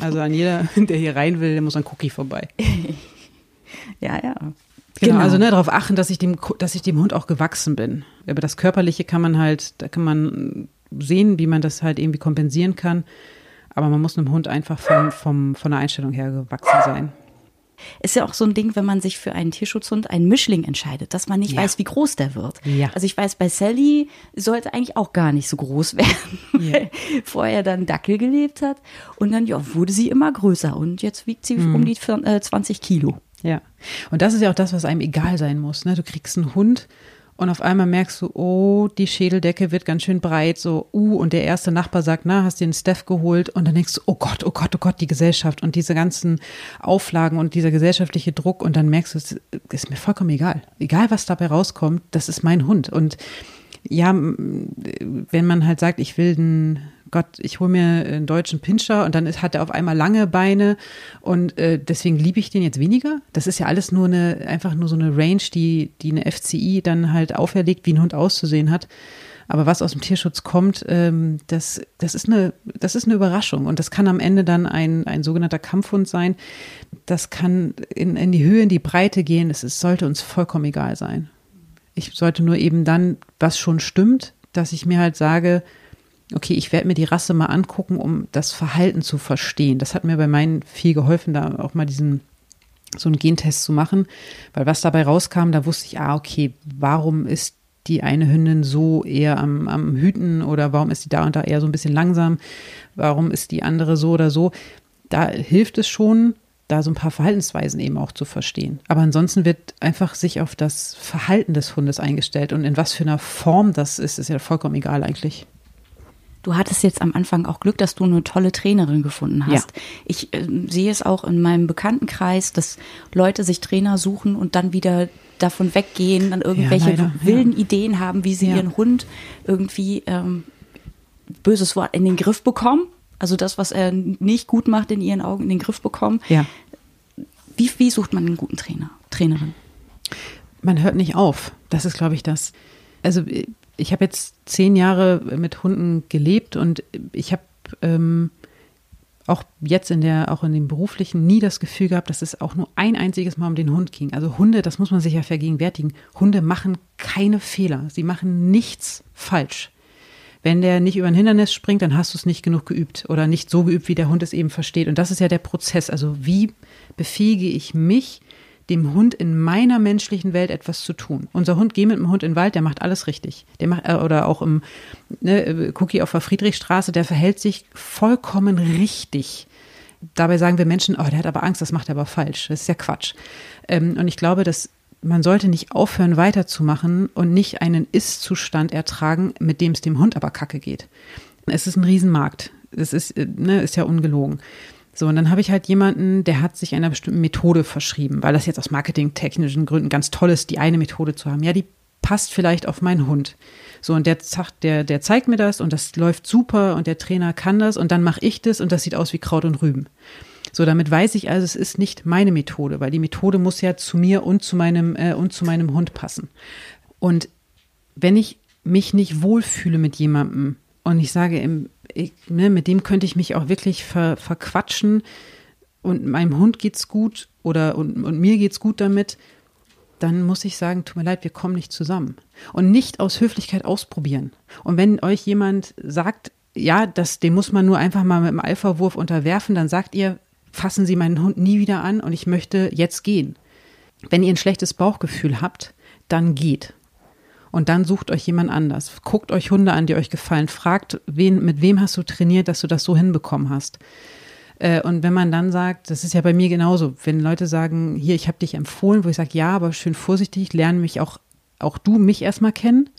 Speaker 2: Also an jeder, der hier rein will, der muss an Cookie vorbei.
Speaker 1: ja, ja.
Speaker 2: Genau, genau, also ne, darauf achten, dass ich dem, dass ich dem Hund auch gewachsen bin. Aber das Körperliche kann man halt, da kann man sehen, wie man das halt irgendwie kompensieren kann. Aber man muss einem Hund einfach vom, vom, von der Einstellung her gewachsen sein.
Speaker 1: Ist ja auch so ein Ding, wenn man sich für einen Tierschutzhund, einen Mischling entscheidet, dass man nicht ja. weiß, wie groß der wird. Ja. Also ich weiß, bei Sally sollte eigentlich auch gar nicht so groß werden, ja. weil vorher dann Dackel gelebt hat. Und dann ja, wurde sie immer größer und jetzt wiegt sie mhm. um die 20 Kilo.
Speaker 2: Ja. Und das ist ja auch das, was einem egal sein muss. Ne? Du kriegst einen Hund und auf einmal merkst du, oh, die Schädeldecke wird ganz schön breit, so, uh, und der erste Nachbar sagt, na, hast den Steph geholt? Und dann denkst du, oh Gott, oh Gott, oh Gott, die Gesellschaft und diese ganzen Auflagen und dieser gesellschaftliche Druck und dann merkst du, es ist mir vollkommen egal. Egal, was dabei rauskommt, das ist mein Hund. Und ja, wenn man halt sagt, ich will einen Gott, ich hole mir einen deutschen Pinscher und dann ist, hat er auf einmal lange Beine und äh, deswegen liebe ich den jetzt weniger. Das ist ja alles nur eine, einfach nur so eine Range, die, die eine FCI dann halt auferlegt, wie ein Hund auszusehen hat. Aber was aus dem Tierschutz kommt, ähm, das, das, ist eine, das ist eine Überraschung. Und das kann am Ende dann ein, ein sogenannter Kampfhund sein. Das kann in, in die Höhe, in die Breite gehen. Es sollte uns vollkommen egal sein. Ich sollte nur eben dann, was schon stimmt, dass ich mir halt sage, okay, ich werde mir die Rasse mal angucken, um das Verhalten zu verstehen. Das hat mir bei meinen viel geholfen, da auch mal diesen so einen Gentest zu machen, weil was dabei rauskam, da wusste ich, ah, okay, warum ist die eine Hündin so eher am, am Hüten oder warum ist die da und da eher so ein bisschen langsam? Warum ist die andere so oder so? Da hilft es schon, da so ein paar Verhaltensweisen eben auch zu verstehen. Aber ansonsten wird einfach sich auf das Verhalten des Hundes eingestellt und in was für einer Form das ist, ist ja vollkommen egal eigentlich.
Speaker 1: Du hattest jetzt am Anfang auch Glück, dass du eine tolle Trainerin gefunden hast. Ja. Ich äh, sehe es auch in meinem Bekanntenkreis, dass Leute sich Trainer suchen und dann wieder davon weggehen, dann irgendwelche ja, leider, wilden ja. Ideen haben, wie sie ihren Hund irgendwie ähm, böses Wort in den Griff bekommen. Also das, was er nicht gut macht, in ihren Augen in den Griff bekommen.
Speaker 2: Ja.
Speaker 1: Wie, wie sucht man einen guten Trainer, Trainerin?
Speaker 2: Man hört nicht auf. Das ist, glaube ich, das. Also ich habe jetzt zehn Jahre mit Hunden gelebt und ich habe ähm, auch jetzt in der, auch in dem beruflichen nie das Gefühl gehabt, dass es auch nur ein einziges Mal um den Hund ging. Also Hunde, das muss man sich ja vergegenwärtigen. Hunde machen keine Fehler. Sie machen nichts falsch. Wenn der nicht über ein Hindernis springt, dann hast du es nicht genug geübt oder nicht so geübt, wie der Hund es eben versteht. Und das ist ja der Prozess. Also wie befähige ich mich, dem Hund in meiner menschlichen Welt etwas zu tun. Unser Hund, geh mit dem Hund in den Wald, der macht alles richtig. Der macht, äh, oder auch im ne, Cookie auf der Friedrichstraße, der verhält sich vollkommen richtig. Dabei sagen wir Menschen, oh, der hat aber Angst, das macht er aber falsch. Das ist ja Quatsch. Ähm, und ich glaube, dass man sollte nicht aufhören, weiterzumachen und nicht einen Ist-Zustand ertragen, mit dem es dem Hund aber kacke geht. Es ist ein Riesenmarkt. Das ist, äh, ne, ist ja ungelogen. So, und dann habe ich halt jemanden, der hat sich einer bestimmten Methode verschrieben, weil das jetzt aus marketingtechnischen Gründen ganz toll ist, die eine Methode zu haben. Ja, die passt vielleicht auf meinen Hund. So, und der, der, der zeigt mir das und das läuft super und der Trainer kann das und dann mache ich das und das sieht aus wie Kraut und Rüben. So, damit weiß ich also, es ist nicht meine Methode, weil die Methode muss ja zu mir und zu meinem, äh, und zu meinem Hund passen. Und wenn ich mich nicht wohlfühle mit jemandem und ich sage, ich, ne, mit dem könnte ich mich auch wirklich ver, verquatschen und meinem Hund geht's gut oder und, und mir geht's gut damit, dann muss ich sagen, tut mir leid, wir kommen nicht zusammen. Und nicht aus Höflichkeit ausprobieren. Und wenn euch jemand sagt, ja, das, den muss man nur einfach mal mit dem Alpha-Wurf unterwerfen, dann sagt ihr, fassen Sie meinen Hund nie wieder an und ich möchte jetzt gehen. Wenn ihr ein schlechtes Bauchgefühl habt, dann geht und dann sucht euch jemand anders. Guckt euch Hunde an, die euch gefallen. Fragt, wen, mit wem hast du trainiert, dass du das so hinbekommen hast. Äh, und wenn man dann sagt, das ist ja bei mir genauso, wenn Leute sagen, hier, ich habe dich empfohlen, wo ich sage, ja, aber schön vorsichtig, lerne mich auch, auch du mich erstmal kennen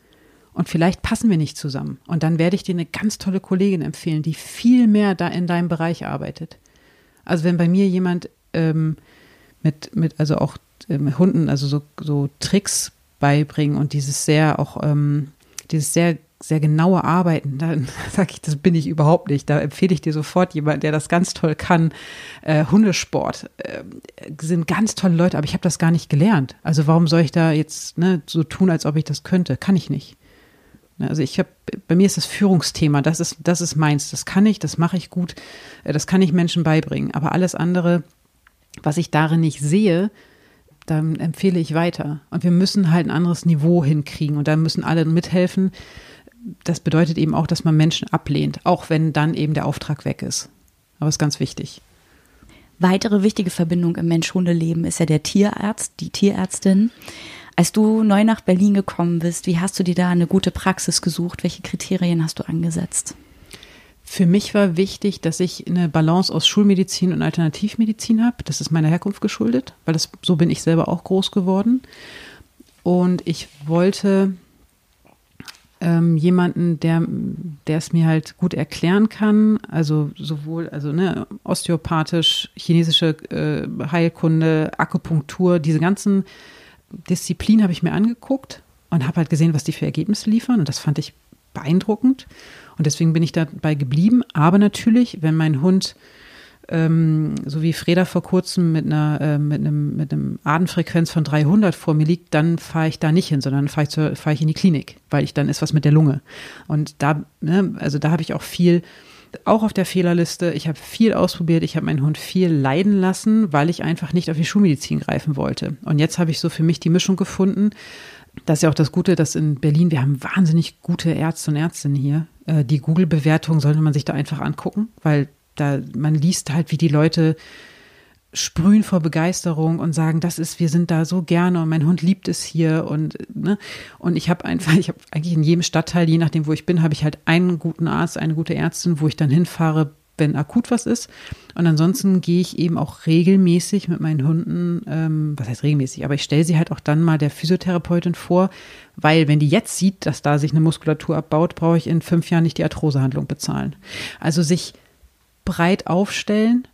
Speaker 2: und vielleicht passen wir nicht zusammen. Und dann werde ich dir eine ganz tolle Kollegin empfehlen, die viel mehr da in deinem Bereich arbeitet. Also wenn bei mir jemand ähm, mit, mit, also auch äh, mit Hunden, also so, so Tricks beibringen und dieses sehr auch, ähm, dieses sehr sehr genaue Arbeiten, dann sage ich, das bin ich überhaupt nicht. Da empfehle ich dir sofort jemand, der das ganz toll kann. Äh, Hundesport äh, sind ganz tolle Leute, aber ich habe das gar nicht gelernt. Also warum soll ich da jetzt ne, so tun, als ob ich das könnte? Kann ich nicht. Ne, also ich habe, bei mir ist das Führungsthema, das ist, das ist meins. Das kann ich, das mache ich gut, äh, das kann ich Menschen beibringen. Aber alles andere, was ich darin nicht sehe, dann empfehle ich weiter. Und wir müssen halt ein anderes Niveau hinkriegen und da müssen alle mithelfen. Das bedeutet eben auch, dass man Menschen ablehnt, auch wenn dann eben der Auftrag weg ist. Aber ist ganz wichtig.
Speaker 1: Weitere wichtige Verbindung im Mensch-Hunde-Leben ist ja der Tierarzt, die Tierärztin. Als du neu nach Berlin gekommen bist, wie hast du dir da eine gute Praxis gesucht? Welche Kriterien hast du angesetzt?
Speaker 2: Für mich war wichtig, dass ich eine Balance aus Schulmedizin und Alternativmedizin habe. Das ist meiner Herkunft geschuldet, weil das, so bin ich selber auch groß geworden. Und ich wollte ähm, jemanden, der, der es mir halt gut erklären kann, also sowohl also ne, osteopathisch, chinesische äh, Heilkunde, Akupunktur, diese ganzen Disziplinen habe ich mir angeguckt und habe halt gesehen, was die für Ergebnisse liefern. Und das fand ich beeindruckend. Und deswegen bin ich dabei geblieben. Aber natürlich, wenn mein Hund ähm, so wie Freda vor kurzem mit einer äh, mit einem mit einem Atemfrequenz von 300 vor mir liegt, dann fahre ich da nicht hin, sondern fahre ich, fahr ich in die Klinik, weil ich dann ist was mit der Lunge. Und da, ne, also da habe ich auch viel auch auf der Fehlerliste. Ich habe viel ausprobiert. Ich habe meinen Hund viel leiden lassen, weil ich einfach nicht auf die Schulmedizin greifen wollte. Und jetzt habe ich so für mich die Mischung gefunden. Das ist ja auch das Gute, dass in Berlin, wir haben wahnsinnig gute Ärzte und Ärztinnen hier. Äh, die Google-Bewertung sollte man sich da einfach angucken, weil da man liest halt, wie die Leute sprühen vor Begeisterung und sagen, das ist, wir sind da so gerne und mein Hund liebt es hier und ne und ich habe einfach, ich habe eigentlich in jedem Stadtteil, je nachdem wo ich bin, habe ich halt einen guten Arzt, eine gute Ärztin, wo ich dann hinfahre, wenn akut was ist. Und ansonsten gehe ich eben auch regelmäßig mit meinen Hunden, ähm, was heißt regelmäßig, aber ich stelle sie halt auch dann mal der Physiotherapeutin vor, weil wenn die jetzt sieht, dass da sich eine Muskulatur abbaut, brauche ich in fünf Jahren nicht die Arthrosehandlung bezahlen. Also sich breit aufstellen.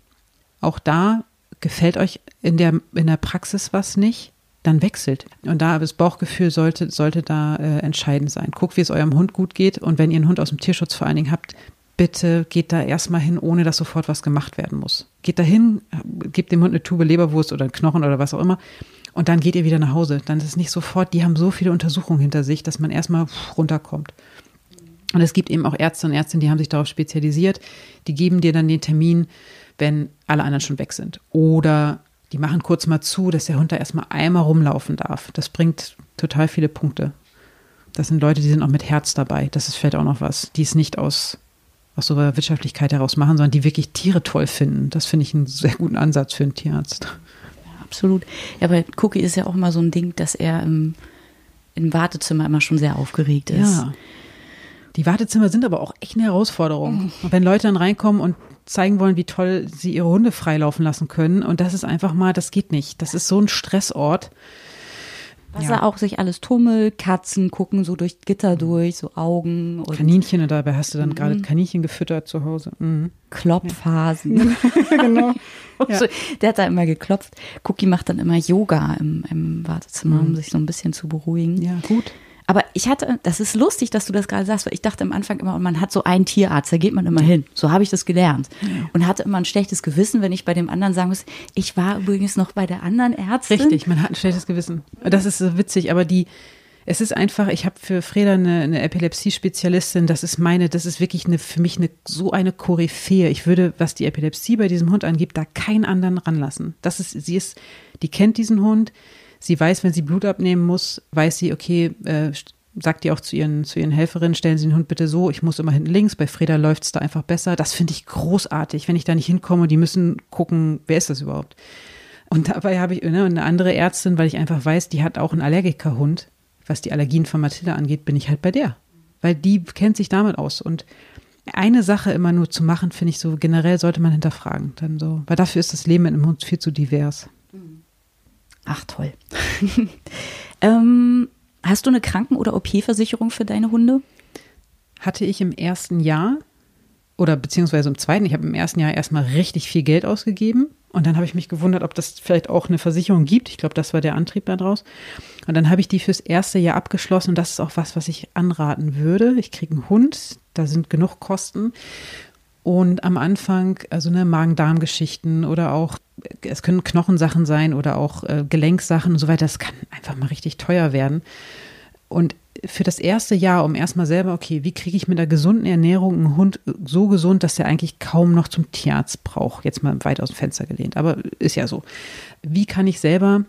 Speaker 2: Auch da gefällt euch in der, in der Praxis was nicht, dann wechselt. Und da das Bauchgefühl sollte, sollte da äh, entscheidend sein. Guckt, wie es eurem Hund gut geht. Und wenn ihr einen Hund aus dem Tierschutz vor allen Dingen habt, bitte geht da erstmal hin, ohne dass sofort was gemacht werden muss. Geht da hin, gebt dem Hund eine Tube Leberwurst oder einen Knochen oder was auch immer. Und dann geht ihr wieder nach Hause. Dann ist es nicht sofort, die haben so viele Untersuchungen hinter sich, dass man erstmal runterkommt. Und es gibt eben auch Ärzte und Ärztinnen, die haben sich darauf spezialisiert. Die geben dir dann den Termin, wenn alle anderen schon weg sind. Oder die machen kurz mal zu, dass der Hund da erstmal einmal rumlaufen darf. Das bringt total viele Punkte. Das sind Leute, die sind auch mit Herz dabei. Das ist vielleicht auch noch was, die es nicht aus, aus so einer Wirtschaftlichkeit heraus machen, sondern die wirklich Tiere toll finden. Das finde ich einen sehr guten Ansatz für einen Tierarzt.
Speaker 1: Ja, absolut. Ja, aber Cookie ist ja auch immer so ein Ding, dass er im, im Wartezimmer immer schon sehr aufgeregt ist.
Speaker 2: Ja. Die Wartezimmer sind aber auch echt eine Herausforderung. Und wenn Leute dann reinkommen und zeigen wollen, wie toll sie ihre Hunde freilaufen lassen können, und das ist einfach mal, das geht nicht. Das ist so ein Stressort.
Speaker 1: Was ja. er auch sich alles tummelt, Katzen gucken so durch Gitter durch, so Augen.
Speaker 2: Und Kaninchen, und dabei hast du dann mhm. gerade Kaninchen gefüttert zu Hause. Mhm.
Speaker 1: Klopfphasen. Ja. genau. ja. so, der hat da immer geklopft. Cookie macht dann immer Yoga im, im Wartezimmer, mhm. um sich so ein bisschen zu beruhigen.
Speaker 2: Ja, gut.
Speaker 1: Aber ich hatte, das ist lustig, dass du das gerade sagst, weil ich dachte am Anfang immer, man hat so einen Tierarzt, da geht man immer hin. So habe ich das gelernt. Und hatte immer ein schlechtes Gewissen, wenn ich bei dem anderen sagen muss, ich war übrigens noch bei der anderen Ärztin.
Speaker 2: Richtig, man hat ein schlechtes Gewissen. Das ist so witzig, aber die, es ist einfach, ich habe für Freda eine, eine Epilepsie-Spezialistin, das ist meine, das ist wirklich eine, für mich eine, so eine Koryphäe. Ich würde, was die Epilepsie bei diesem Hund angibt, da keinen anderen ranlassen. Das ist, sie ist, die kennt diesen Hund, Sie weiß, wenn sie Blut abnehmen muss, weiß sie, okay, äh, sagt die auch zu ihren, zu ihren Helferinnen, stellen Sie den Hund bitte so, ich muss immer hinten links, bei Freda läuft es da einfach besser. Das finde ich großartig, wenn ich da nicht hinkomme, die müssen gucken, wer ist das überhaupt? Und dabei habe ich ne, eine andere Ärztin, weil ich einfach weiß, die hat auch einen Allergikerhund. Was die Allergien von Mathilda angeht, bin ich halt bei der. Weil die kennt sich damit aus. Und eine Sache immer nur zu machen, finde ich so, generell sollte man hinterfragen. Dann so, weil dafür ist das Leben mit einem Hund viel zu divers.
Speaker 1: Ach toll. ähm, hast du eine Kranken- oder OP-Versicherung für deine Hunde?
Speaker 2: Hatte ich im ersten Jahr oder beziehungsweise im zweiten. Ich habe im ersten Jahr erstmal richtig viel Geld ausgegeben und dann habe ich mich gewundert, ob das vielleicht auch eine Versicherung gibt. Ich glaube, das war der Antrieb daraus. Und dann habe ich die fürs erste Jahr abgeschlossen und das ist auch was, was ich anraten würde. Ich kriege einen Hund, da sind genug Kosten. Und am Anfang, also ne, Magen-Darm-Geschichten oder auch, es können Knochensachen sein oder auch äh, Gelenksachen und so weiter, das kann einfach mal richtig teuer werden. Und für das erste Jahr, um erstmal selber, okay, wie kriege ich mit der gesunden Ernährung einen Hund so gesund, dass er eigentlich kaum noch zum Tierarzt braucht? Jetzt mal weit aus dem Fenster gelehnt, aber ist ja so. Wie kann ich selber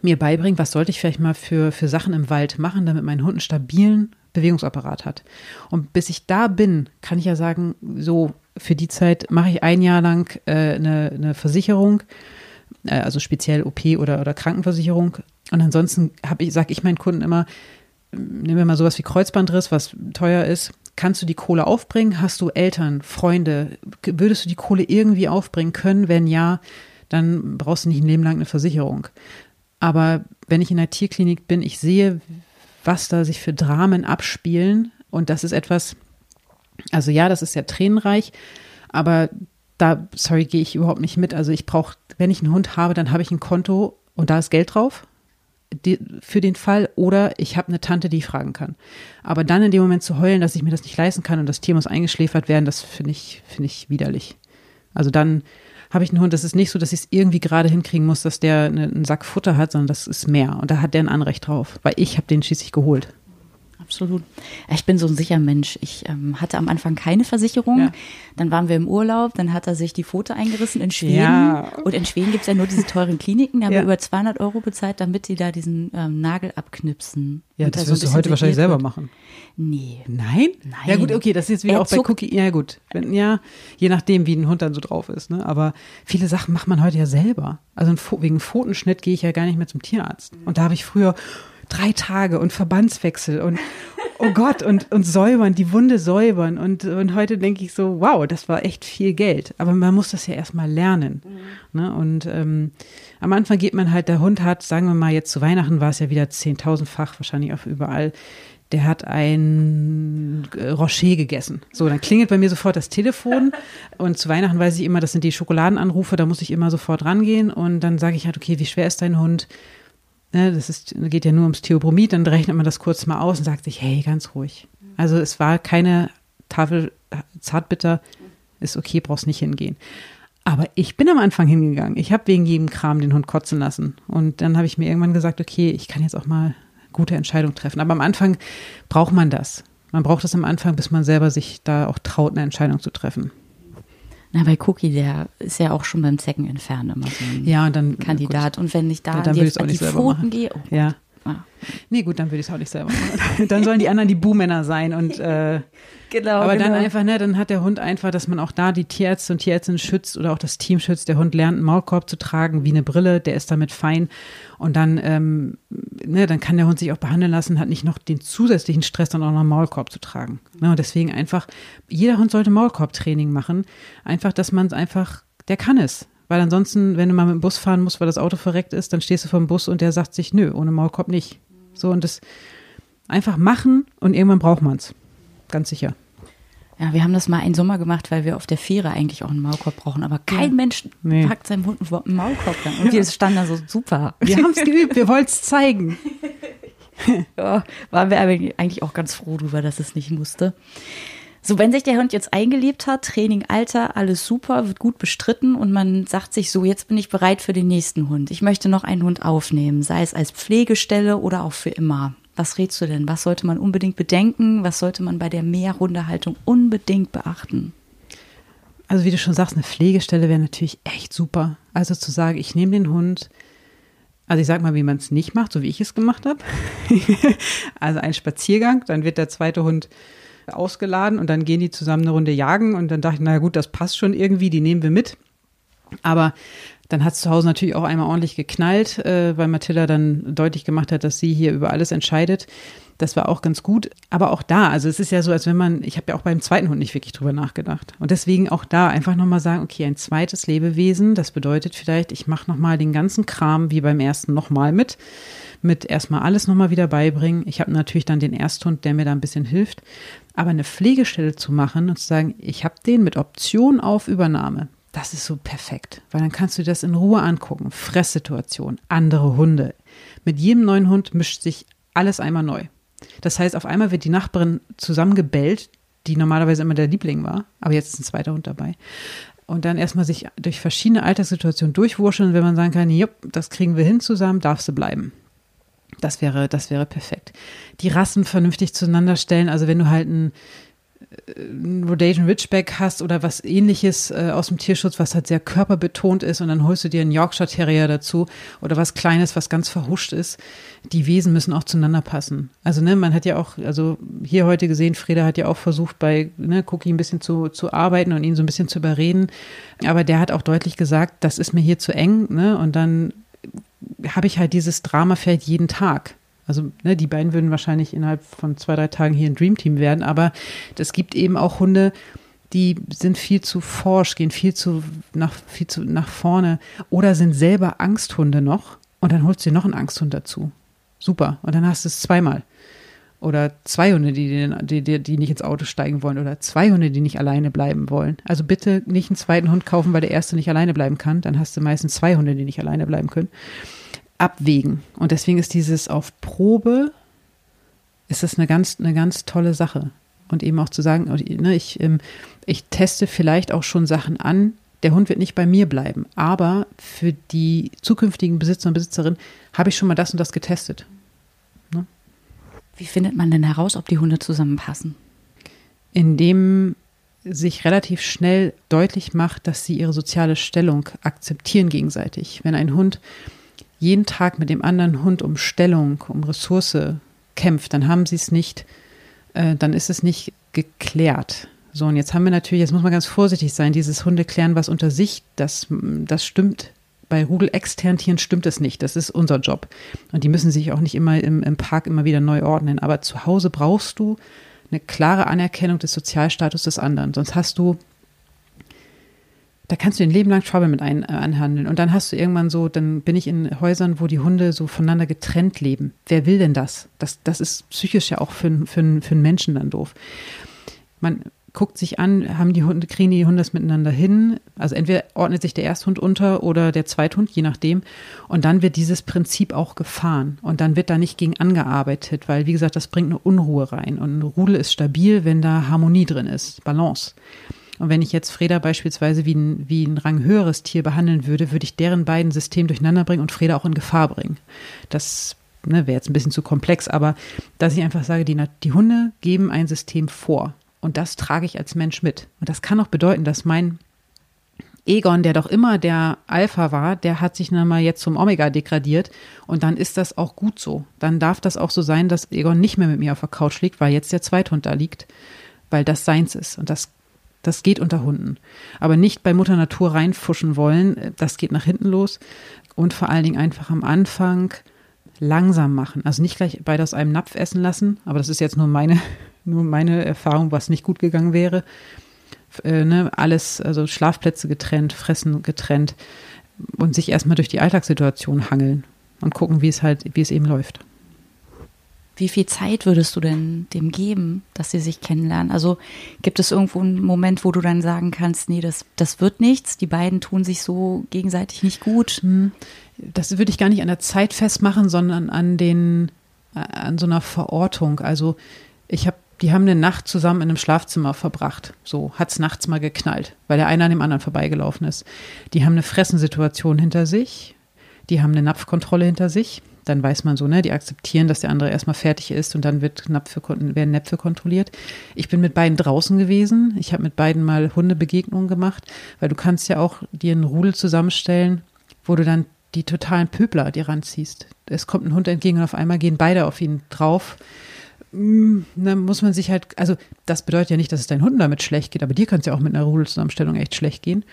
Speaker 2: mir beibringen, was sollte ich vielleicht mal für, für Sachen im Wald machen, damit mein Hund einen stabilen Bewegungsapparat hat. Und bis ich da bin, kann ich ja sagen, so für die Zeit mache ich ein Jahr lang äh, eine, eine Versicherung, äh, also speziell OP oder, oder Krankenversicherung. Und ansonsten ich, sage ich meinen Kunden immer, nehmen wir mal sowas wie Kreuzbandriss, was teuer ist. Kannst du die Kohle aufbringen? Hast du Eltern, Freunde? Würdest du die Kohle irgendwie aufbringen können? Wenn ja, dann brauchst du nicht ein Leben lang eine Versicherung. Aber wenn ich in der Tierklinik bin, ich sehe, was da sich für Dramen abspielen. Und das ist etwas, also ja, das ist sehr tränenreich, aber da, sorry, gehe ich überhaupt nicht mit. Also ich brauche, wenn ich einen Hund habe, dann habe ich ein Konto und da ist Geld drauf. die, für den Fall oder ich habe eine Tante, die ich fragen kann. Aber dann in dem Moment zu heulen, dass ich mir das nicht leisten kann und das Tier muss eingeschläfert werden, das finde ich, finde ich widerlich. Also dann habe ich einen Hund, das ist nicht so, dass ich es irgendwie gerade hinkriegen muss, dass der einen Sack Futter hat, sondern das ist mehr. Und da hat der ein Anrecht drauf, weil ich habe den schließlich geholt
Speaker 1: absolut. Ich bin so ein sicher Mensch. Ich ähm, hatte am Anfang keine Versicherung. Ja. Dann waren wir im Urlaub, dann hat er sich die Pfote eingerissen in Schweden. Ja. Und in Schweden gibt es ja nur diese teuren Kliniken. Da haben ja. wir über 200 Euro bezahlt, damit die da diesen ähm, Nagel abknipsen.
Speaker 2: Ja, das wirst du heute wahrscheinlich selber machen.
Speaker 1: Nee.
Speaker 2: Nein? Nein. Ja gut, okay, das ist jetzt wieder er auch bei Cookie. Ja gut, Wenn, ja, je nachdem, wie ein Hund dann so drauf ist. Ne? Aber viele Sachen macht man heute ja selber. Also wegen Pfotenschnitt gehe ich ja gar nicht mehr zum Tierarzt. Und da habe ich früher drei Tage und Verbandswechsel und oh Gott und, und säubern, die Wunde säubern. Und, und heute denke ich so, wow, das war echt viel Geld. Aber man muss das ja erstmal lernen. Mhm. Ne? Und ähm, am Anfang geht man halt, der Hund hat, sagen wir mal, jetzt zu Weihnachten war es ja wieder zehntausendfach, wahrscheinlich auch überall. Der hat ein äh, Rocher gegessen. So, dann klingelt bei mir sofort das Telefon und zu Weihnachten weiß ich immer, das sind die Schokoladenanrufe, da muss ich immer sofort rangehen und dann sage ich halt, okay, wie schwer ist dein Hund? Ne, das ist, geht ja nur ums Theobromid, dann rechnet man das kurz mal aus und sagt sich, hey, ganz ruhig. Also es war keine Tafel Zartbitter, ist okay, brauchst nicht hingehen. Aber ich bin am Anfang hingegangen. Ich habe wegen jedem Kram den Hund kotzen lassen. Und dann habe ich mir irgendwann gesagt, okay, ich kann jetzt auch mal gute Entscheidungen treffen. Aber am Anfang braucht man das. Man braucht das am Anfang, bis man selber sich da auch traut, eine Entscheidung zu treffen.
Speaker 1: Na, bei Cookie, der ist ja auch schon beim Zecken entfernen immer so ein
Speaker 2: ja, und dann,
Speaker 1: Kandidat. Gut. Und wenn ich da
Speaker 2: ja, dann
Speaker 1: die,
Speaker 2: an die
Speaker 1: Pfoten gehe, oh
Speaker 2: ja. Ah. Nee, gut, dann würde ich es auch nicht selber machen. dann sollen die anderen die Buhmänner sein und äh, genau, aber genau. dann einfach, ne, dann hat der Hund einfach, dass man auch da die Tierärzte und Tierärztinnen schützt oder auch das Team schützt. Der Hund lernt einen Maulkorb zu tragen wie eine Brille, der ist damit fein und dann, ähm, ne, dann kann der Hund sich auch behandeln lassen, hat nicht noch den zusätzlichen Stress, dann auch noch einen Maulkorb zu tragen. Ne, und deswegen einfach, jeder Hund sollte Maulkorbtraining machen. Einfach, dass man es einfach, der kann es. Weil ansonsten, wenn du mal mit dem Bus fahren musst, weil das Auto verreckt ist, dann stehst du vor dem Bus und der sagt sich, nö, ohne Maulkorb nicht. So und das einfach machen und irgendwann braucht man es. Ganz sicher.
Speaker 1: Ja, wir haben das mal einen Sommer gemacht, weil wir auf der Fähre eigentlich auch einen Maulkorb brauchen. Aber kein ja. Mensch nee. packt seinem Hund einen Maulkorb dann. Und wir standen da so super.
Speaker 2: Wir haben es geübt, wir wollten es zeigen.
Speaker 1: ja, waren wir eigentlich auch ganz froh drüber, dass es nicht musste. So, wenn sich der Hund jetzt eingelebt hat, Training, Alter, alles super, wird gut bestritten und man sagt sich so, jetzt bin ich bereit für den nächsten Hund. Ich möchte noch einen Hund aufnehmen, sei es als Pflegestelle oder auch für immer. Was rätst du denn? Was sollte man unbedingt bedenken? Was sollte man bei der Mehrhundehaltung unbedingt beachten?
Speaker 2: Also wie du schon sagst, eine Pflegestelle wäre natürlich echt super. Also zu sagen, ich nehme den Hund, also ich sage mal, wie man es nicht macht, so wie ich es gemacht habe. also ein Spaziergang, dann wird der zweite Hund ausgeladen und dann gehen die zusammen eine Runde jagen und dann dachte ich, naja gut, das passt schon irgendwie, die nehmen wir mit. Aber dann hat es zu Hause natürlich auch einmal ordentlich geknallt, äh, weil Mathilda dann deutlich gemacht hat, dass sie hier über alles entscheidet. Das war auch ganz gut. Aber auch da, also es ist ja so, als wenn man, ich habe ja auch beim zweiten Hund nicht wirklich drüber nachgedacht. Und deswegen auch da einfach nochmal sagen, okay, ein zweites Lebewesen, das bedeutet vielleicht, ich mache nochmal den ganzen Kram wie beim ersten nochmal mit. Mit erstmal alles nochmal wieder beibringen. Ich habe natürlich dann den Ersthund, der mir da ein bisschen hilft. Aber eine Pflegestelle zu machen und zu sagen, ich habe den mit Option auf Übernahme, das ist so perfekt, weil dann kannst du das in Ruhe angucken. Fresssituation, andere Hunde. Mit jedem neuen Hund mischt sich alles einmal neu. Das heißt, auf einmal wird die Nachbarin zusammengebellt, die normalerweise immer der Liebling war, aber jetzt ist ein zweiter Hund dabei. Und dann erstmal sich durch verschiedene Alltagssituationen durchwurscheln, wenn man sagen kann, jupp, das kriegen wir hin zusammen, darfst du bleiben. Das wäre, das wäre perfekt. Die Rassen vernünftig zueinander stellen. Also wenn du halt ein, ein Rhodesian Ridgeback hast oder was ähnliches äh, aus dem Tierschutz, was halt sehr körperbetont ist und dann holst du dir einen Yorkshire Terrier dazu oder was Kleines, was ganz verhuscht ist. Die Wesen müssen auch zueinander passen. Also ne, man hat ja auch, also hier heute gesehen, Freda hat ja auch versucht bei ne, Cookie ein bisschen zu, zu arbeiten und ihn so ein bisschen zu überreden. Aber der hat auch deutlich gesagt, das ist mir hier zu eng ne, und dann habe ich halt dieses Dramafeld jeden Tag. Also ne, die beiden würden wahrscheinlich innerhalb von zwei, drei Tagen hier ein Dreamteam werden, aber es gibt eben auch Hunde, die sind viel zu forsch, gehen viel zu nach, viel zu nach vorne oder sind selber Angsthunde noch und dann holst du dir noch einen Angsthund dazu. Super. Und dann hast du es zweimal. Oder zwei Hunde, die, die, die, die nicht ins Auto steigen wollen. Oder zwei Hunde, die nicht alleine bleiben wollen. Also bitte nicht einen zweiten Hund kaufen, weil der erste nicht alleine bleiben kann. Dann hast du meistens zwei Hunde, die nicht alleine bleiben können. abwägen. Und deswegen ist dieses auf Probe, ist das eine ganz, eine ganz tolle Sache. Und eben auch zu sagen, ne, ich, ähm, ich teste vielleicht auch schon Sachen an. Der Hund wird nicht bei mir bleiben, aber für die zukünftigen Besitzer und Besitzerinnen habe ich schon mal das und das getestet.
Speaker 1: Wie findet man denn heraus, ob die Hunde zusammenpassen?
Speaker 2: Indem sich relativ schnell deutlich macht, dass sie ihre soziale Stellung akzeptieren gegenseitig. Wenn ein Hund jeden Tag mit dem anderen Hund um Stellung, um Ressource kämpft, dann haben sie es nicht, äh, dann ist es nicht geklärt. So, und jetzt haben wir natürlich, jetzt muss man ganz vorsichtig sein, dieses Hunde klären was unter sich, das, das stimmt. Bei Rudel externen Tieren stimmt es nicht. Das ist unser Job. Und die müssen sich auch nicht immer im, im Park immer wieder neu ordnen. Aber zu Hause brauchst du eine klare Anerkennung des Sozialstatus des anderen. Sonst hast du, da kannst du ein Leben lang Trouble mit ein, äh, anhandeln. Und dann hast du irgendwann so, dann bin ich in Häusern, wo die Hunde so voneinander getrennt leben. Wer will denn das? Das, das ist psychisch ja auch für, für, für einen Menschen dann doof. Man, guckt sich an, haben die Hunde, kriegen die Hunde das miteinander hin. Also entweder ordnet sich der Ersthund unter oder der Zweithund, je nachdem. Und dann wird dieses Prinzip auch gefahren. Und dann wird da nicht gegen angearbeitet, weil, wie gesagt, das bringt eine Unruhe rein. Und eine Rudel ist stabil, wenn da Harmonie drin ist, Balance. Und wenn ich jetzt Freda beispielsweise wie ein, wie ein ranghöheres Tier behandeln würde, würde ich deren beiden System durcheinander bringen und Freda auch in Gefahr bringen. Das ne, wäre jetzt ein bisschen zu komplex, aber dass ich einfach sage, die, die Hunde geben ein System vor. Und das trage ich als Mensch mit. Und das kann auch bedeuten, dass mein Egon, der doch immer der Alpha war, der hat sich dann mal jetzt zum Omega degradiert und dann ist das auch gut so. Dann darf das auch so sein, dass Egon nicht mehr mit mir auf der Couch liegt, weil jetzt der Zweithund da liegt, weil das seins ist und das das geht unter Hunden. Aber nicht bei Mutter Natur reinfuschen wollen, das geht nach hinten los und vor allen Dingen einfach am Anfang langsam machen. Also nicht gleich beide aus einem Napf essen lassen, aber das ist jetzt nur meine nur meine Erfahrung, was nicht gut gegangen wäre. Äh, ne, alles, also Schlafplätze getrennt, Fressen getrennt und sich erstmal durch die Alltagssituation hangeln und gucken, wie es halt, wie es eben läuft.
Speaker 1: Wie viel Zeit würdest du denn dem geben, dass sie sich kennenlernen? Also gibt es irgendwo einen Moment, wo du dann sagen kannst, nee, das, das wird nichts, die beiden tun sich so gegenseitig nicht gut? Hm.
Speaker 2: Das würde ich gar nicht an der Zeit festmachen, sondern an den, äh, an so einer Verortung. Also ich habe die haben eine Nacht zusammen in einem Schlafzimmer verbracht. So hat es nachts mal geknallt, weil der eine an dem anderen vorbeigelaufen ist. Die haben eine Fressensituation hinter sich. Die haben eine Napfkontrolle hinter sich. Dann weiß man so, ne, die akzeptieren, dass der andere erstmal fertig ist und dann wird Napfe, werden Näpfe kontrolliert. Ich bin mit beiden draußen gewesen. Ich habe mit beiden mal Hundebegegnungen gemacht, weil du kannst ja auch dir einen Rudel zusammenstellen, wo du dann die totalen Pöbler dir ranziehst. Es kommt ein Hund entgegen und auf einmal gehen beide auf ihn drauf dann muss man sich halt, also das bedeutet ja nicht, dass es deinen Hunden damit schlecht geht, aber dir kann es ja auch mit einer Rudelzusammenstellung echt schlecht gehen.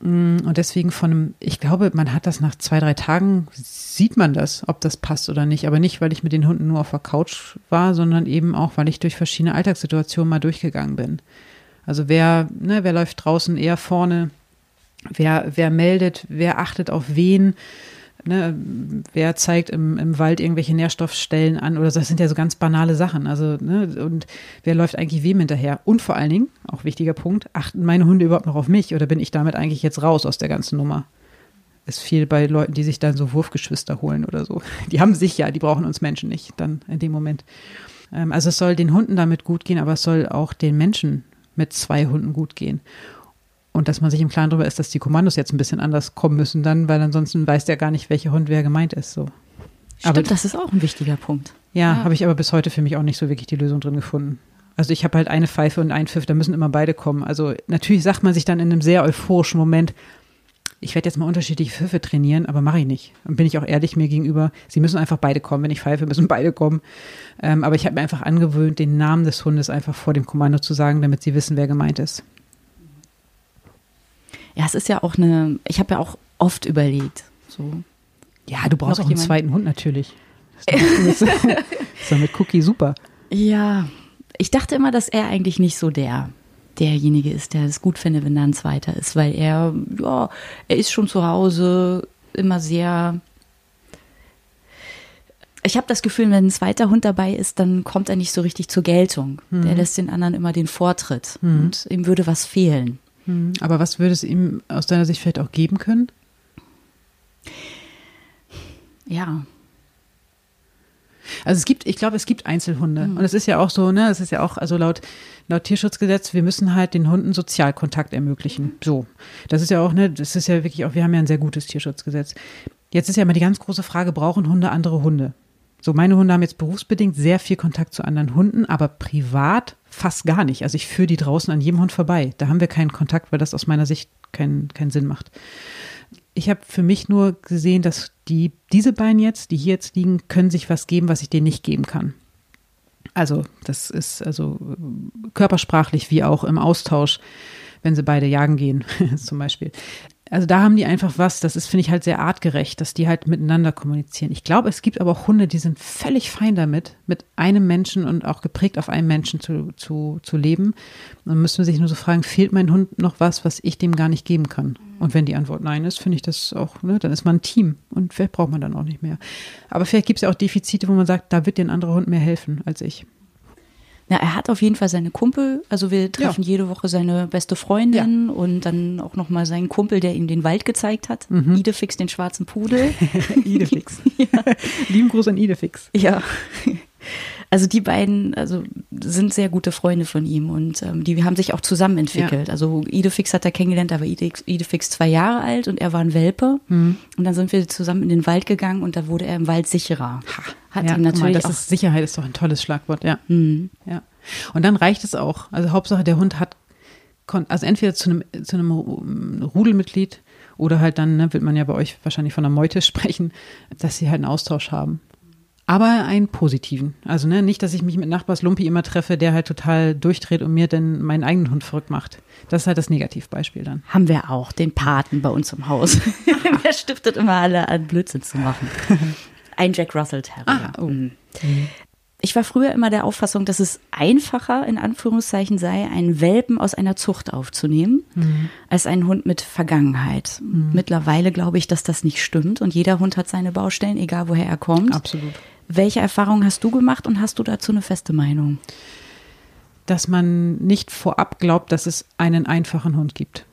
Speaker 2: Mm, und deswegen von einem, ich glaube, man hat das nach zwei, drei Tagen, sieht man das, ob das passt oder nicht. Aber nicht, weil ich mit den Hunden nur auf der Couch war, sondern eben auch, weil ich durch verschiedene Alltagssituationen mal durchgegangen bin. Also wer, ne, wer läuft draußen eher vorne, wer, wer meldet, wer achtet auf wen, Ne, wer zeigt im, im Wald irgendwelche Nährstoffstellen an oder das sind ja so ganz banale Sachen. Also, ne, und wer läuft eigentlich wem hinterher? Und vor allen Dingen, auch wichtiger Punkt, achten meine Hunde überhaupt noch auf mich oder bin ich damit eigentlich jetzt raus aus der ganzen Nummer? Ist viel bei Leuten, die sich dann so Wurfgeschwister holen oder so. Die haben sich ja, die brauchen uns Menschen nicht dann in dem Moment. Ähm, also es soll den Hunden damit gut gehen, aber es soll auch den Menschen mit zwei Hunden gut gehen. Und dass man sich im Klaren darüber ist, dass die Kommandos jetzt ein bisschen anders kommen müssen dann, weil ansonsten weiß der gar nicht, welcher Hund wer gemeint ist. So.
Speaker 1: Stimmt, aber, das ist auch ein wichtiger Punkt.
Speaker 2: Ja, ja. habe ich aber bis heute für mich auch nicht so wirklich die Lösung drin gefunden. Also ich habe halt eine Pfeife und einen Pfiff, da müssen immer beide kommen. Also natürlich sagt man sich dann in einem sehr euphorischen Moment, ich werde jetzt mal unterschiedliche Pfiffe trainieren, aber mache ich nicht. Und bin ich auch ehrlich mir gegenüber, sie müssen einfach beide kommen. Wenn ich pfeife, müssen beide kommen. Ähm, aber ich habe mir einfach angewöhnt, den Namen des Hundes einfach vor dem Kommando zu sagen, damit sie wissen, wer gemeint ist.
Speaker 1: Ja, es ist ja auch eine, ich habe ja auch oft überlegt. So.
Speaker 2: Ja, du brauchst auch einen zweiten Hund natürlich. Das ist, doch mit Cookie super.
Speaker 1: Ja, ich dachte immer, dass er eigentlich nicht so der derjenige ist, der es gut findet, wenn da ein zweiter ist, weil er, ja, er ist schon zu Hause immer sehr. Ich habe das Gefühl, wenn ein zweiter Hund dabei ist, dann kommt er nicht so richtig zur Geltung. Mhm. Der lässt den anderen immer den Vortritt mhm. und ihm würde was fehlen.
Speaker 2: Hm. Aber was würde es ihm aus deiner Sicht vielleicht auch geben können?
Speaker 1: Ja.
Speaker 2: Also es gibt, ich glaube, es gibt Einzelhunde. Mhm. Und es ist ja auch so, ne, es ist ja auch, also laut, laut Tierschutzgesetz, wir müssen halt den Hunden Sozialkontakt ermöglichen. So. Das ist ja auch, ne, das ist ja wirklich auch, wir haben ja ein sehr gutes Tierschutzgesetz. Jetzt ist ja immer die ganz große Frage, brauchen Hunde andere Hunde? So, meine Hunde haben jetzt berufsbedingt sehr viel Kontakt zu anderen Hunden, aber privat fast gar nicht. Also ich führe die draußen an jedem Hund vorbei. Da haben wir keinen Kontakt, weil das aus meiner Sicht keinen keinen Sinn macht. Ich habe für mich nur gesehen, dass die, diese beiden jetzt, die hier jetzt liegen, können sich was geben, was ich denen nicht geben kann. Also, das ist also körpersprachlich wie auch im Austausch, wenn sie beide jagen gehen, zum Beispiel. Also da haben die einfach was, das ist, finde ich, halt sehr artgerecht, dass die halt miteinander kommunizieren. Ich glaube, es gibt aber auch Hunde, die sind völlig fein damit, mit einem Menschen und auch geprägt auf einem Menschen zu, zu, zu leben. Dann müssen wir sich nur so fragen, fehlt mein Hund noch was, was ich dem gar nicht geben kann? Und wenn die Antwort nein ist, finde ich das auch, ne, dann ist man ein Team und vielleicht braucht man dann auch nicht mehr. Aber vielleicht gibt es ja auch Defizite, wo man sagt, da wird dir ein anderer Hund mehr helfen als ich.
Speaker 1: Na, er hat auf jeden Fall seine Kumpel. Also wir treffen ja. jede Woche seine beste Freundin ja. und dann auch nochmal seinen Kumpel, der ihm den Wald gezeigt hat. Mhm. Idefix, den schwarzen Pudel.
Speaker 2: Idefix. ja. Lieben Gruß an Idefix.
Speaker 1: Ja. Also die beiden also sind sehr gute Freunde von ihm und ähm, die haben sich auch zusammen entwickelt. Ja. Also Idefix hat er kennengelernt, da war Idefix zwei Jahre alt und er war ein Welpe. Mhm. Und dann sind wir zusammen in den Wald gegangen und da wurde er im Wald sicherer.
Speaker 2: Hat ja, ihm natürlich mal, das auch ist, Sicherheit ist doch ein tolles Schlagwort, ja. Mhm. ja. Und dann reicht es auch. Also Hauptsache der Hund hat, also entweder zu einem, zu einem Rudelmitglied oder halt dann, ne, wird man ja bei euch wahrscheinlich von einer Meute sprechen, dass sie halt einen Austausch haben aber einen positiven. Also ne, nicht, dass ich mich mit Nachbars Lumpi immer treffe, der halt total durchdreht und mir dann meinen eigenen Hund verrückt macht. Das ist halt das Negativbeispiel dann.
Speaker 1: Haben wir auch, den Paten bei uns im Haus. der stiftet immer alle an Blödsinn zu machen. Ein Jack Russell Terrier. Ah, oh. Mhm. Ich war früher immer der Auffassung, dass es einfacher, in Anführungszeichen sei, einen Welpen aus einer Zucht aufzunehmen, mhm. als einen Hund mit Vergangenheit. Mhm. Mittlerweile glaube ich, dass das nicht stimmt und jeder Hund hat seine Baustellen, egal woher er kommt.
Speaker 2: Absolut.
Speaker 1: Welche Erfahrungen hast du gemacht und hast du dazu eine feste Meinung?
Speaker 2: Dass man nicht vorab glaubt, dass es einen einfachen Hund gibt.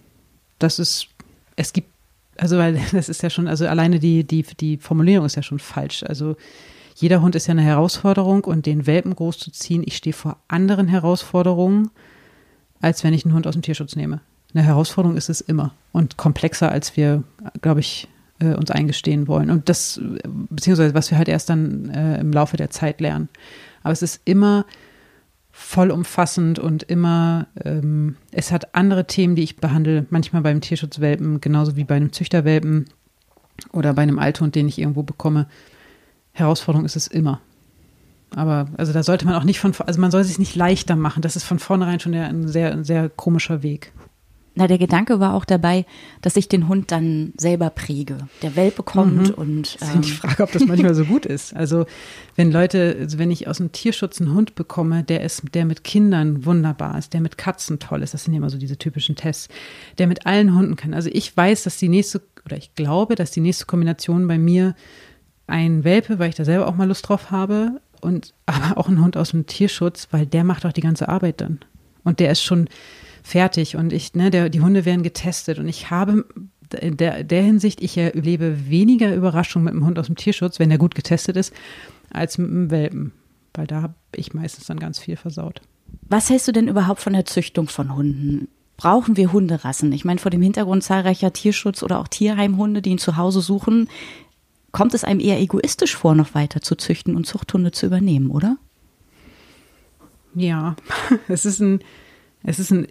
Speaker 2: Das ist, es gibt, also weil das ist ja schon, also alleine die, die, die Formulierung ist ja schon falsch. Also jeder Hund ist ja eine Herausforderung und den Welpen großzuziehen, ich stehe vor anderen Herausforderungen, als wenn ich einen Hund aus dem Tierschutz nehme. Eine Herausforderung ist es immer und komplexer, als wir, glaube ich, äh, uns eingestehen wollen. Und das, beziehungsweise was wir halt erst dann äh, im Laufe der Zeit lernen. Aber es ist immer vollumfassend und immer, ähm, es hat andere Themen, die ich behandle, manchmal beim Tierschutzwelpen, genauso wie bei einem Züchterwelpen oder bei einem Althund, den ich irgendwo bekomme. Herausforderung ist es immer. Aber also da sollte man auch nicht von, also man soll sich nicht leichter machen. Das ist von vornherein schon ein sehr, ein sehr komischer Weg.
Speaker 1: Na, der Gedanke war auch dabei, dass ich den Hund dann selber präge. Der Welpe kommt mhm. und.
Speaker 2: Ähm, ich frage, ob das manchmal so gut ist. Also, wenn Leute, also wenn ich aus dem Tierschutz einen Hund bekomme, der ist, der mit Kindern wunderbar ist, der mit Katzen toll ist, das sind ja immer so diese typischen Tests, der mit allen Hunden kann. Also, ich weiß, dass die nächste, oder ich glaube, dass die nächste Kombination bei mir ein Welpe, weil ich da selber auch mal Lust drauf habe, und aber auch ein Hund aus dem Tierschutz, weil der macht auch die ganze Arbeit dann. Und der ist schon, fertig und ich, ne, der, die Hunde werden getestet und ich habe in der, der Hinsicht, ich erlebe weniger Überraschung mit dem Hund aus dem Tierschutz, wenn der gut getestet ist, als mit dem Welpen, weil da habe ich meistens dann ganz viel versaut.
Speaker 1: Was hältst du denn überhaupt von der Züchtung von Hunden? Brauchen wir Hunderassen? Ich meine, vor dem Hintergrund zahlreicher Tierschutz- oder auch Tierheimhunde, die ihn zu Hause suchen, kommt es einem eher egoistisch vor, noch weiter zu züchten und Zuchthunde zu übernehmen, oder?
Speaker 2: Ja, es ist ein, es ist ein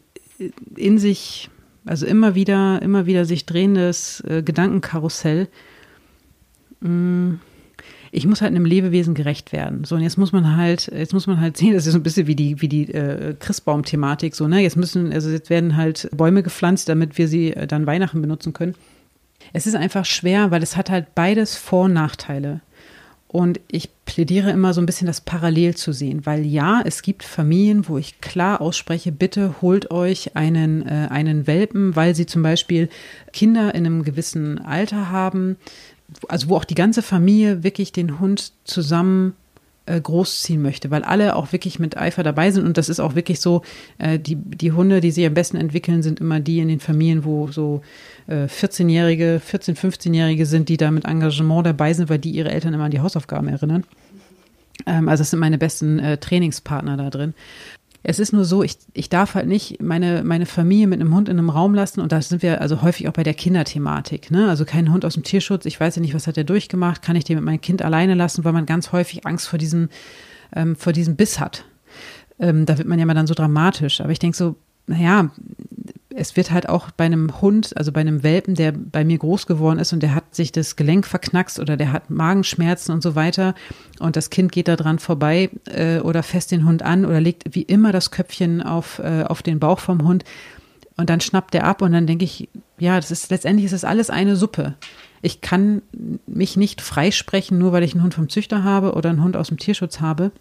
Speaker 2: in sich, also immer wieder, immer wieder sich drehendes äh, Gedankenkarussell. Mm, ich muss halt einem Lebewesen gerecht werden. So, und jetzt muss man halt, jetzt muss man halt sehen, das ist so ein bisschen wie die, wie die äh, Christbaum-Thematik, so, ne? Jetzt müssen, also jetzt werden halt Bäume gepflanzt, damit wir sie äh, dann Weihnachten benutzen können. Es ist einfach schwer, weil es hat halt beides Vor- und Nachteile. Und ich plädiere immer so ein bisschen das parallel zu sehen, weil ja, es gibt Familien, wo ich klar ausspreche, bitte holt euch einen, äh, einen Welpen, weil sie zum Beispiel Kinder in einem gewissen Alter haben, also wo auch die ganze Familie wirklich den Hund zusammen äh, großziehen möchte, weil alle auch wirklich mit Eifer dabei sind. Und das ist auch wirklich so, äh, die, die Hunde, die sich am besten entwickeln, sind immer die in den Familien, wo so äh, 14-Jährige, 14-, 15-Jährige sind, die da mit Engagement dabei sind, weil die ihre Eltern immer an die Hausaufgaben erinnern. Ähm, also das sind meine besten äh, Trainingspartner da drin. Es ist nur so, ich, ich darf halt nicht meine, meine Familie mit einem Hund in einem Raum lassen und da sind wir also häufig auch bei der Kinderthematik. Ne? Also kein Hund aus dem Tierschutz, ich weiß ja nicht, was hat der durchgemacht, kann ich den mit meinem Kind alleine lassen, weil man ganz häufig Angst vor diesem, ähm, vor diesem Biss hat. Ähm, da wird man ja mal dann so dramatisch. Aber ich denke so, naja, es wird halt auch bei einem Hund, also bei einem Welpen, der bei mir groß geworden ist und der hat sich das Gelenk verknackst oder der hat Magenschmerzen und so weiter und das Kind geht da dran vorbei äh, oder fässt den Hund an oder legt wie immer das Köpfchen auf, äh, auf den Bauch vom Hund und dann schnappt der ab und dann denke ich, ja, das ist letztendlich ist das alles eine Suppe. Ich kann mich nicht freisprechen, nur weil ich einen Hund vom Züchter habe oder einen Hund aus dem Tierschutz habe.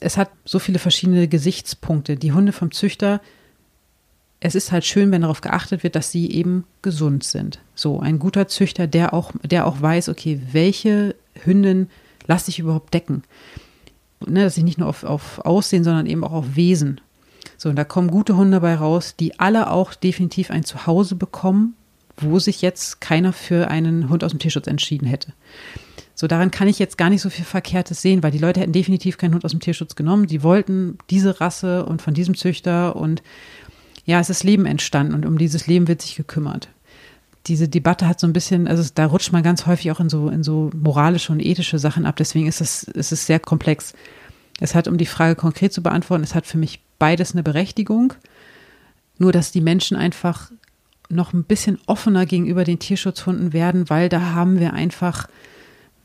Speaker 2: Es hat so viele verschiedene Gesichtspunkte. Die Hunde vom Züchter es ist halt schön, wenn darauf geachtet wird, dass sie eben gesund sind. So, ein guter Züchter, der auch, der auch weiß, okay, welche Hündin lasse ich überhaupt decken. Ne, dass ich nicht nur auf, auf Aussehen, sondern eben auch auf Wesen. So, und da kommen gute Hunde bei raus, die alle auch definitiv ein Zuhause bekommen, wo sich jetzt keiner für einen Hund aus dem Tierschutz entschieden hätte. So, daran kann ich jetzt gar nicht so viel Verkehrtes sehen, weil die Leute hätten definitiv keinen Hund aus dem Tierschutz genommen. Die wollten diese Rasse und von diesem Züchter und ja, es ist Leben entstanden und um dieses Leben wird sich gekümmert. Diese Debatte hat so ein bisschen, also da rutscht man ganz häufig auch in so, in so moralische und ethische Sachen ab. Deswegen ist es, ist es sehr komplex. Es hat, um die Frage konkret zu beantworten, es hat für mich beides eine Berechtigung. Nur, dass die Menschen einfach noch ein bisschen offener gegenüber den Tierschutzhunden werden, weil da haben wir einfach,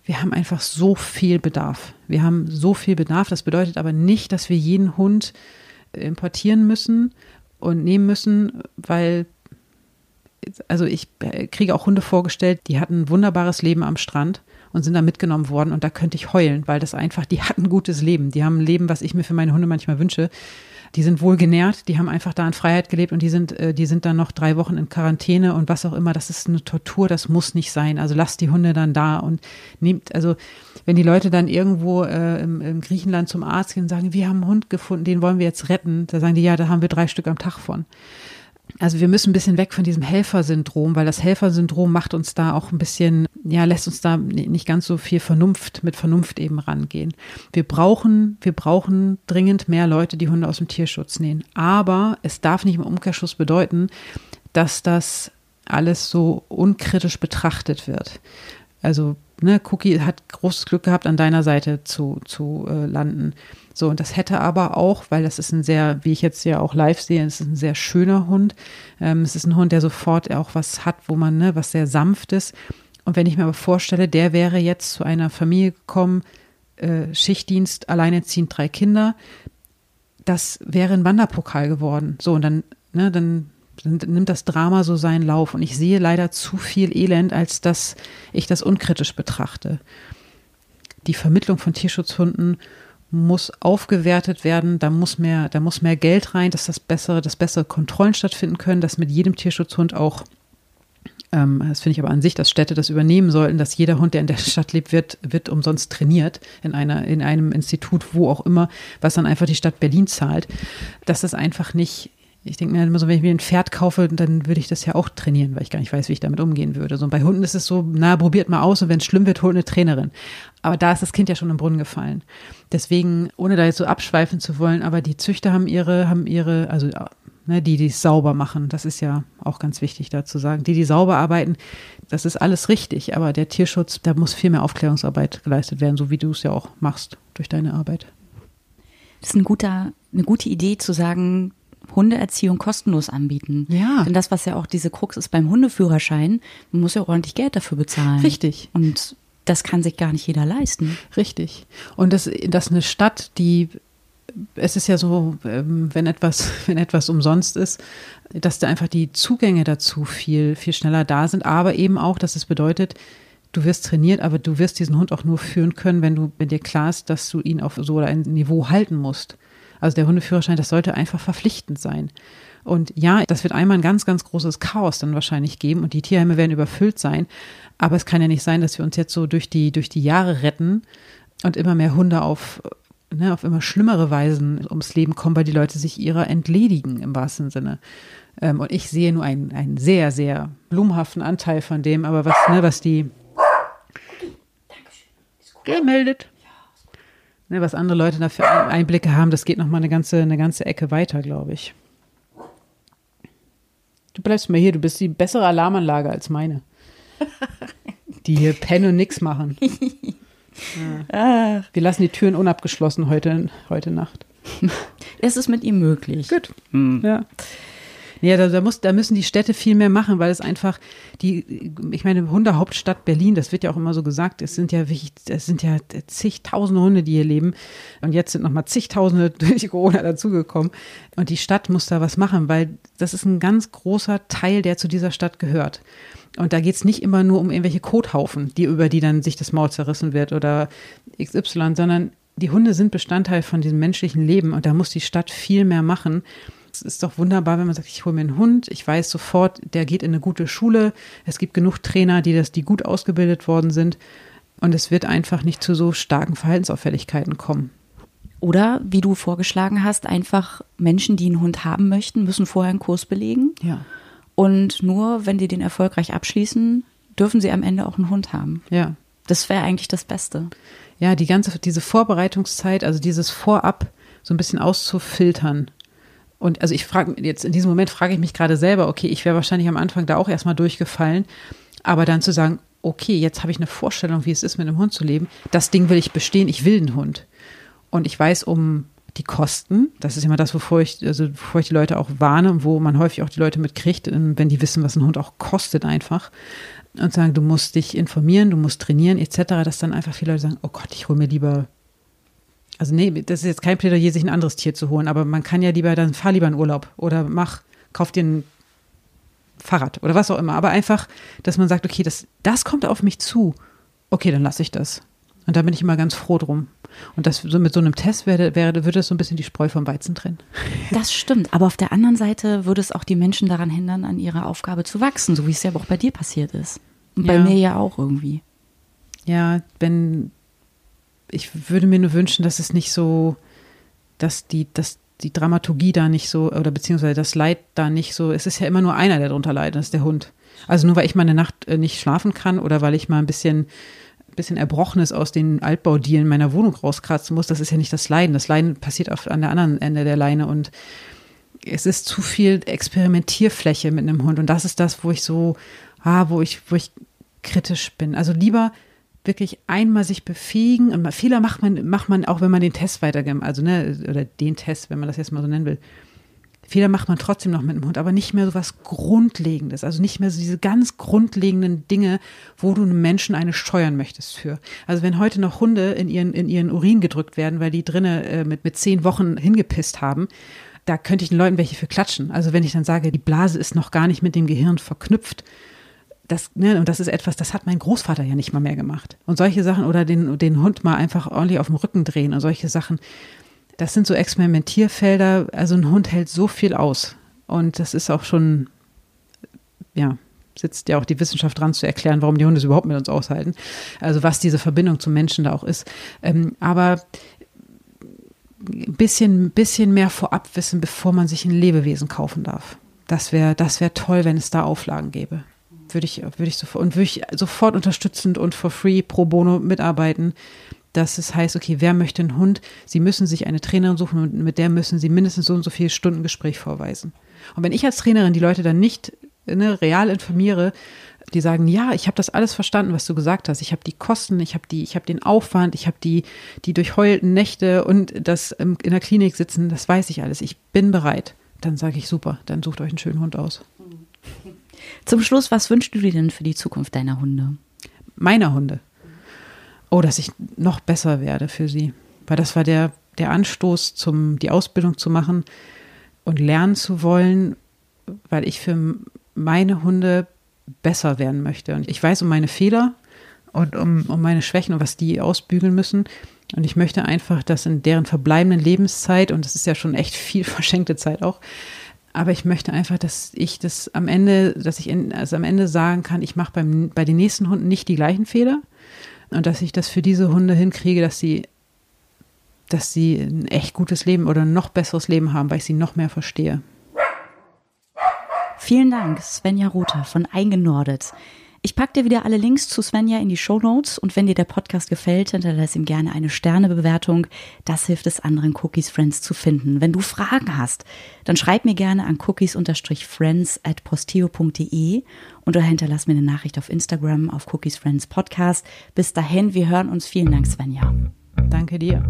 Speaker 2: wir haben einfach so viel Bedarf. Wir haben so viel Bedarf. Das bedeutet aber nicht, dass wir jeden Hund importieren müssen, und nehmen müssen, weil also ich kriege auch Hunde vorgestellt, die hatten ein wunderbares Leben am Strand und sind da mitgenommen worden und da könnte ich heulen, weil das einfach, die hatten ein gutes Leben. Die haben ein Leben, was ich mir für meine Hunde manchmal wünsche die sind wohl genährt, die haben einfach da in Freiheit gelebt und die sind, äh, die sind dann noch drei Wochen in Quarantäne und was auch immer. Das ist eine Tortur, das muss nicht sein. Also lasst die Hunde dann da und nehmt, also wenn die Leute dann irgendwo äh, im, im Griechenland zum Arzt gehen und sagen, wir haben einen Hund gefunden, den wollen wir jetzt retten, da sagen die, ja, da haben wir drei Stück am Tag von. Also wir müssen ein bisschen weg von diesem Helfersyndrom, weil das Helfersyndrom macht uns da auch ein bisschen, ja, lässt uns da nicht ganz so viel Vernunft, mit Vernunft eben rangehen. Wir brauchen, wir brauchen dringend mehr Leute, die Hunde aus dem Tierschutz nehmen. Aber es darf nicht im Umkehrschluss bedeuten, dass das alles so unkritisch betrachtet wird. Also, ne, Cookie hat großes Glück gehabt, an deiner Seite zu, zu äh, landen. So, und das hätte aber auch, weil das ist ein sehr, wie ich jetzt ja auch live sehe, es ist ein sehr schöner Hund. Ähm, es ist ein Hund, der sofort auch was hat, wo man, ne, was sehr sanft ist. Und wenn ich mir aber vorstelle, der wäre jetzt zu einer Familie gekommen, äh, Schichtdienst, alleinerziehend, drei Kinder, das wäre ein Wanderpokal geworden. So, und dann, ne, dann nimmt das Drama so seinen Lauf. Und ich sehe leider zu viel Elend, als dass ich das unkritisch betrachte. Die Vermittlung von Tierschutzhunden muss aufgewertet werden, da muss mehr, da muss mehr Geld rein, dass das bessere, dass bessere Kontrollen stattfinden können, dass mit jedem Tierschutzhund auch, ähm, das finde ich aber an sich, dass Städte das übernehmen sollten, dass jeder Hund, der in der Stadt lebt, wird, wird umsonst trainiert in einer, in einem Institut, wo auch immer, was dann einfach die Stadt Berlin zahlt, dass das einfach nicht ich denke mir halt immer so, wenn ich mir ein Pferd kaufe, dann würde ich das ja auch trainieren, weil ich gar nicht weiß, wie ich damit umgehen würde. So, und bei Hunden ist es so, na, probiert mal aus und wenn es schlimm wird, holt eine Trainerin. Aber da ist das Kind ja schon im Brunnen gefallen. Deswegen, ohne da jetzt so abschweifen zu wollen, aber die Züchter haben ihre, haben ihre, also ne, die, die es sauber machen, das ist ja auch ganz wichtig da zu sagen. Die, die sauber arbeiten, das ist alles richtig, aber der Tierschutz, da muss viel mehr Aufklärungsarbeit geleistet werden, so wie du es ja auch machst durch deine Arbeit.
Speaker 1: Das ist ein guter, eine gute Idee zu sagen, Hundeerziehung kostenlos anbieten.
Speaker 2: Ja.
Speaker 1: Denn das, was ja auch diese Krux ist beim Hundeführerschein, man muss ja ordentlich Geld dafür bezahlen.
Speaker 2: Richtig.
Speaker 1: Und das kann sich gar nicht jeder leisten.
Speaker 2: Richtig. Und das, das eine Stadt, die es ist ja so, ähm, wenn etwas, wenn etwas umsonst ist, dass da einfach die Zugänge dazu viel, viel schneller da sind, aber eben auch, dass es bedeutet, du wirst trainiert, aber du wirst diesen Hund auch nur führen können, wenn du, wenn dir klar ist, dass du ihn auf so ein Niveau halten musst. Also der Hundeführerschein, das sollte einfach verpflichtend sein. Und ja, das wird einmal ein ganz, ganz großes Chaos dann wahrscheinlich geben und die Tierheime werden überfüllt sein. Aber es kann ja nicht sein, dass wir uns jetzt so durch die, durch die Jahre retten und immer mehr Hunde auf, ne, auf immer schlimmere Weisen ums Leben kommen, weil die Leute sich ihrer entledigen im wahrsten Sinne. Ähm, und ich sehe nur einen, einen sehr, sehr blumenhaften Anteil von dem, aber was, ne, was die gemeldet. Ne, was andere Leute dafür Einblicke haben, das geht noch mal eine ganze, eine ganze Ecke weiter, glaube ich. Du bleibst mal hier, du bist die bessere Alarmanlage als meine. Die hier pennen und nix machen. Ja. Wir lassen die Türen unabgeschlossen heute, heute Nacht.
Speaker 1: Es ist mit ihm möglich.
Speaker 2: Gut. Hm. Ja. Ja, da, da, muss, da müssen die Städte viel mehr machen, weil es einfach die, ich meine, Hundehauptstadt Berlin, das wird ja auch immer so gesagt, es sind ja wirklich, es sind ja zigtausende Hunde, die hier leben. Und jetzt sind nochmal zigtausende durch Corona dazugekommen. Und die Stadt muss da was machen, weil das ist ein ganz großer Teil, der zu dieser Stadt gehört. Und da geht es nicht immer nur um irgendwelche Kothaufen, die über die dann sich das Maul zerrissen wird oder XY, sondern die Hunde sind Bestandteil von diesem menschlichen Leben und da muss die Stadt viel mehr machen. Es ist doch wunderbar, wenn man sagt, ich hole mir einen Hund, ich weiß sofort, der geht in eine gute Schule. Es gibt genug Trainer, die das, die gut ausgebildet worden sind. Und es wird einfach nicht zu so starken Verhaltensauffälligkeiten kommen.
Speaker 1: Oder wie du vorgeschlagen hast, einfach Menschen, die einen Hund haben möchten, müssen vorher einen Kurs belegen.
Speaker 2: Ja.
Speaker 1: Und nur wenn die den erfolgreich abschließen, dürfen sie am Ende auch einen Hund haben.
Speaker 2: Ja.
Speaker 1: Das wäre eigentlich das Beste.
Speaker 2: Ja, die ganze, diese Vorbereitungszeit, also dieses Vorab so ein bisschen auszufiltern. Und also ich frage jetzt in diesem Moment frage ich mich gerade selber, okay, ich wäre wahrscheinlich am Anfang da auch erstmal durchgefallen, aber dann zu sagen, okay, jetzt habe ich eine Vorstellung, wie es ist, mit einem Hund zu leben. Das Ding will ich bestehen, ich will einen Hund. Und ich weiß um die Kosten. Das ist immer das, wovor ich, also bevor ich die Leute auch warne und wo man häufig auch die Leute mitkriegt, ähm, wenn die wissen, was ein Hund auch kostet einfach. Und sagen, du musst dich informieren, du musst trainieren, etc., dass dann einfach viele Leute sagen, oh Gott, ich hole mir lieber. Also nee, das ist jetzt kein Plädoyer, sich ein anderes Tier zu holen, aber man kann ja lieber, dann fahr lieber in Urlaub oder mach, kauf dir ein Fahrrad oder was auch immer. Aber einfach, dass man sagt, okay, das, das kommt auf mich zu. Okay, dann lasse ich das. Und da bin ich immer ganz froh drum. Und das so mit so einem Test wäre, wäre, würde es so ein bisschen die Spreu vom Weizen trennen.
Speaker 1: Das stimmt. Aber auf der anderen Seite würde es auch die Menschen daran hindern, an ihrer Aufgabe zu wachsen, so wie es ja auch bei dir passiert ist. Und bei ja. mir ja auch irgendwie.
Speaker 2: Ja, wenn ich würde mir nur wünschen, dass es nicht so, dass die, dass die Dramaturgie da nicht so, oder beziehungsweise das Leid da nicht so, es ist ja immer nur einer, der darunter leidet, das ist der Hund. Also nur weil ich mal eine Nacht äh, nicht schlafen kann oder weil ich mal ein bisschen bisschen Erbrochenes aus den Altbaudielen meiner Wohnung rauskratzen muss, das ist ja nicht das Leiden. Das Leiden passiert auf, an der anderen Ende der Leine und es ist zu viel Experimentierfläche mit einem Hund und das ist das, wo ich so, ah, wo ich, wo ich kritisch bin. Also lieber wirklich einmal sich befähigen und Fehler macht man, macht man auch, wenn man den Test weitergibt, also ne, oder den Test, wenn man das jetzt mal so nennen will. Fehler macht man trotzdem noch mit dem Hund, aber nicht mehr so was Grundlegendes. Also nicht mehr so diese ganz grundlegenden Dinge, wo du einem Menschen eine steuern möchtest für. Also wenn heute noch Hunde in ihren, in ihren Urin gedrückt werden, weil die drinnen äh, mit, mit zehn Wochen hingepisst haben, da könnte ich den Leuten welche für klatschen. Also wenn ich dann sage, die Blase ist noch gar nicht mit dem Gehirn verknüpft, das, ne, und das ist etwas, das hat mein Großvater ja nicht mal mehr gemacht. Und solche Sachen oder den, den Hund mal einfach ordentlich auf dem Rücken drehen und solche Sachen, das sind so Experimentierfelder. Also ein Hund hält so viel aus. Und das ist auch schon, ja, sitzt ja auch die Wissenschaft dran zu erklären, warum die Hunde es überhaupt mit uns aushalten. Also was diese Verbindung zum Menschen da auch ist. Ähm, aber ein bisschen, bisschen mehr vorab wissen, bevor man sich ein Lebewesen kaufen darf. Das wäre das wär toll, wenn es da Auflagen gäbe. Würde ich, würde ich sofort, und würde ich sofort unterstützend und for free pro bono mitarbeiten, dass es heißt, okay, wer möchte einen Hund? Sie müssen sich eine Trainerin suchen und mit der müssen Sie mindestens so und so viele Stunden Gespräch vorweisen. Und wenn ich als Trainerin die Leute dann nicht ne, real informiere, die sagen, ja, ich habe das alles verstanden, was du gesagt hast. Ich habe die Kosten, ich habe die, den Aufwand, ich habe die, die durchheulten Nächte und das in der Klinik sitzen, das weiß ich alles. Ich bin bereit. Dann sage ich super, dann sucht euch einen schönen Hund aus.
Speaker 1: Zum Schluss, was wünschst du dir denn für die Zukunft deiner Hunde?
Speaker 2: Meiner Hunde oh, dass ich noch besser werde für sie. Weil das war der, der Anstoß, zum, die Ausbildung zu machen und lernen zu wollen, weil ich für meine Hunde besser werden möchte. Und ich weiß um meine Fehler und um, um meine Schwächen und was die ausbügeln müssen. Und ich möchte einfach, dass in deren verbleibenden Lebenszeit, und das ist ja schon echt viel verschenkte Zeit auch, aber ich möchte einfach, dass ich das am Ende, dass ich in, also am Ende sagen kann, ich mache bei den nächsten Hunden nicht die gleichen Fehler, und dass ich das für diese Hunde hinkriege, dass sie, dass sie ein echt gutes Leben oder ein noch besseres Leben haben, weil ich sie noch mehr verstehe.
Speaker 1: Vielen Dank, Svenja Rother von Eingenordet. Ich packe dir wieder alle Links zu Svenja in die Show Notes und wenn dir der Podcast gefällt, hinterlass ihm gerne eine Sternebewertung. Das hilft es anderen Cookies Friends zu finden. Wenn du Fragen hast, dann schreib mir gerne an cookies-friends at posteo.de und oder hinterlass mir eine Nachricht auf Instagram auf Cookies Friends Podcast. Bis dahin, wir hören uns. Vielen Dank, Svenja.
Speaker 2: Danke dir.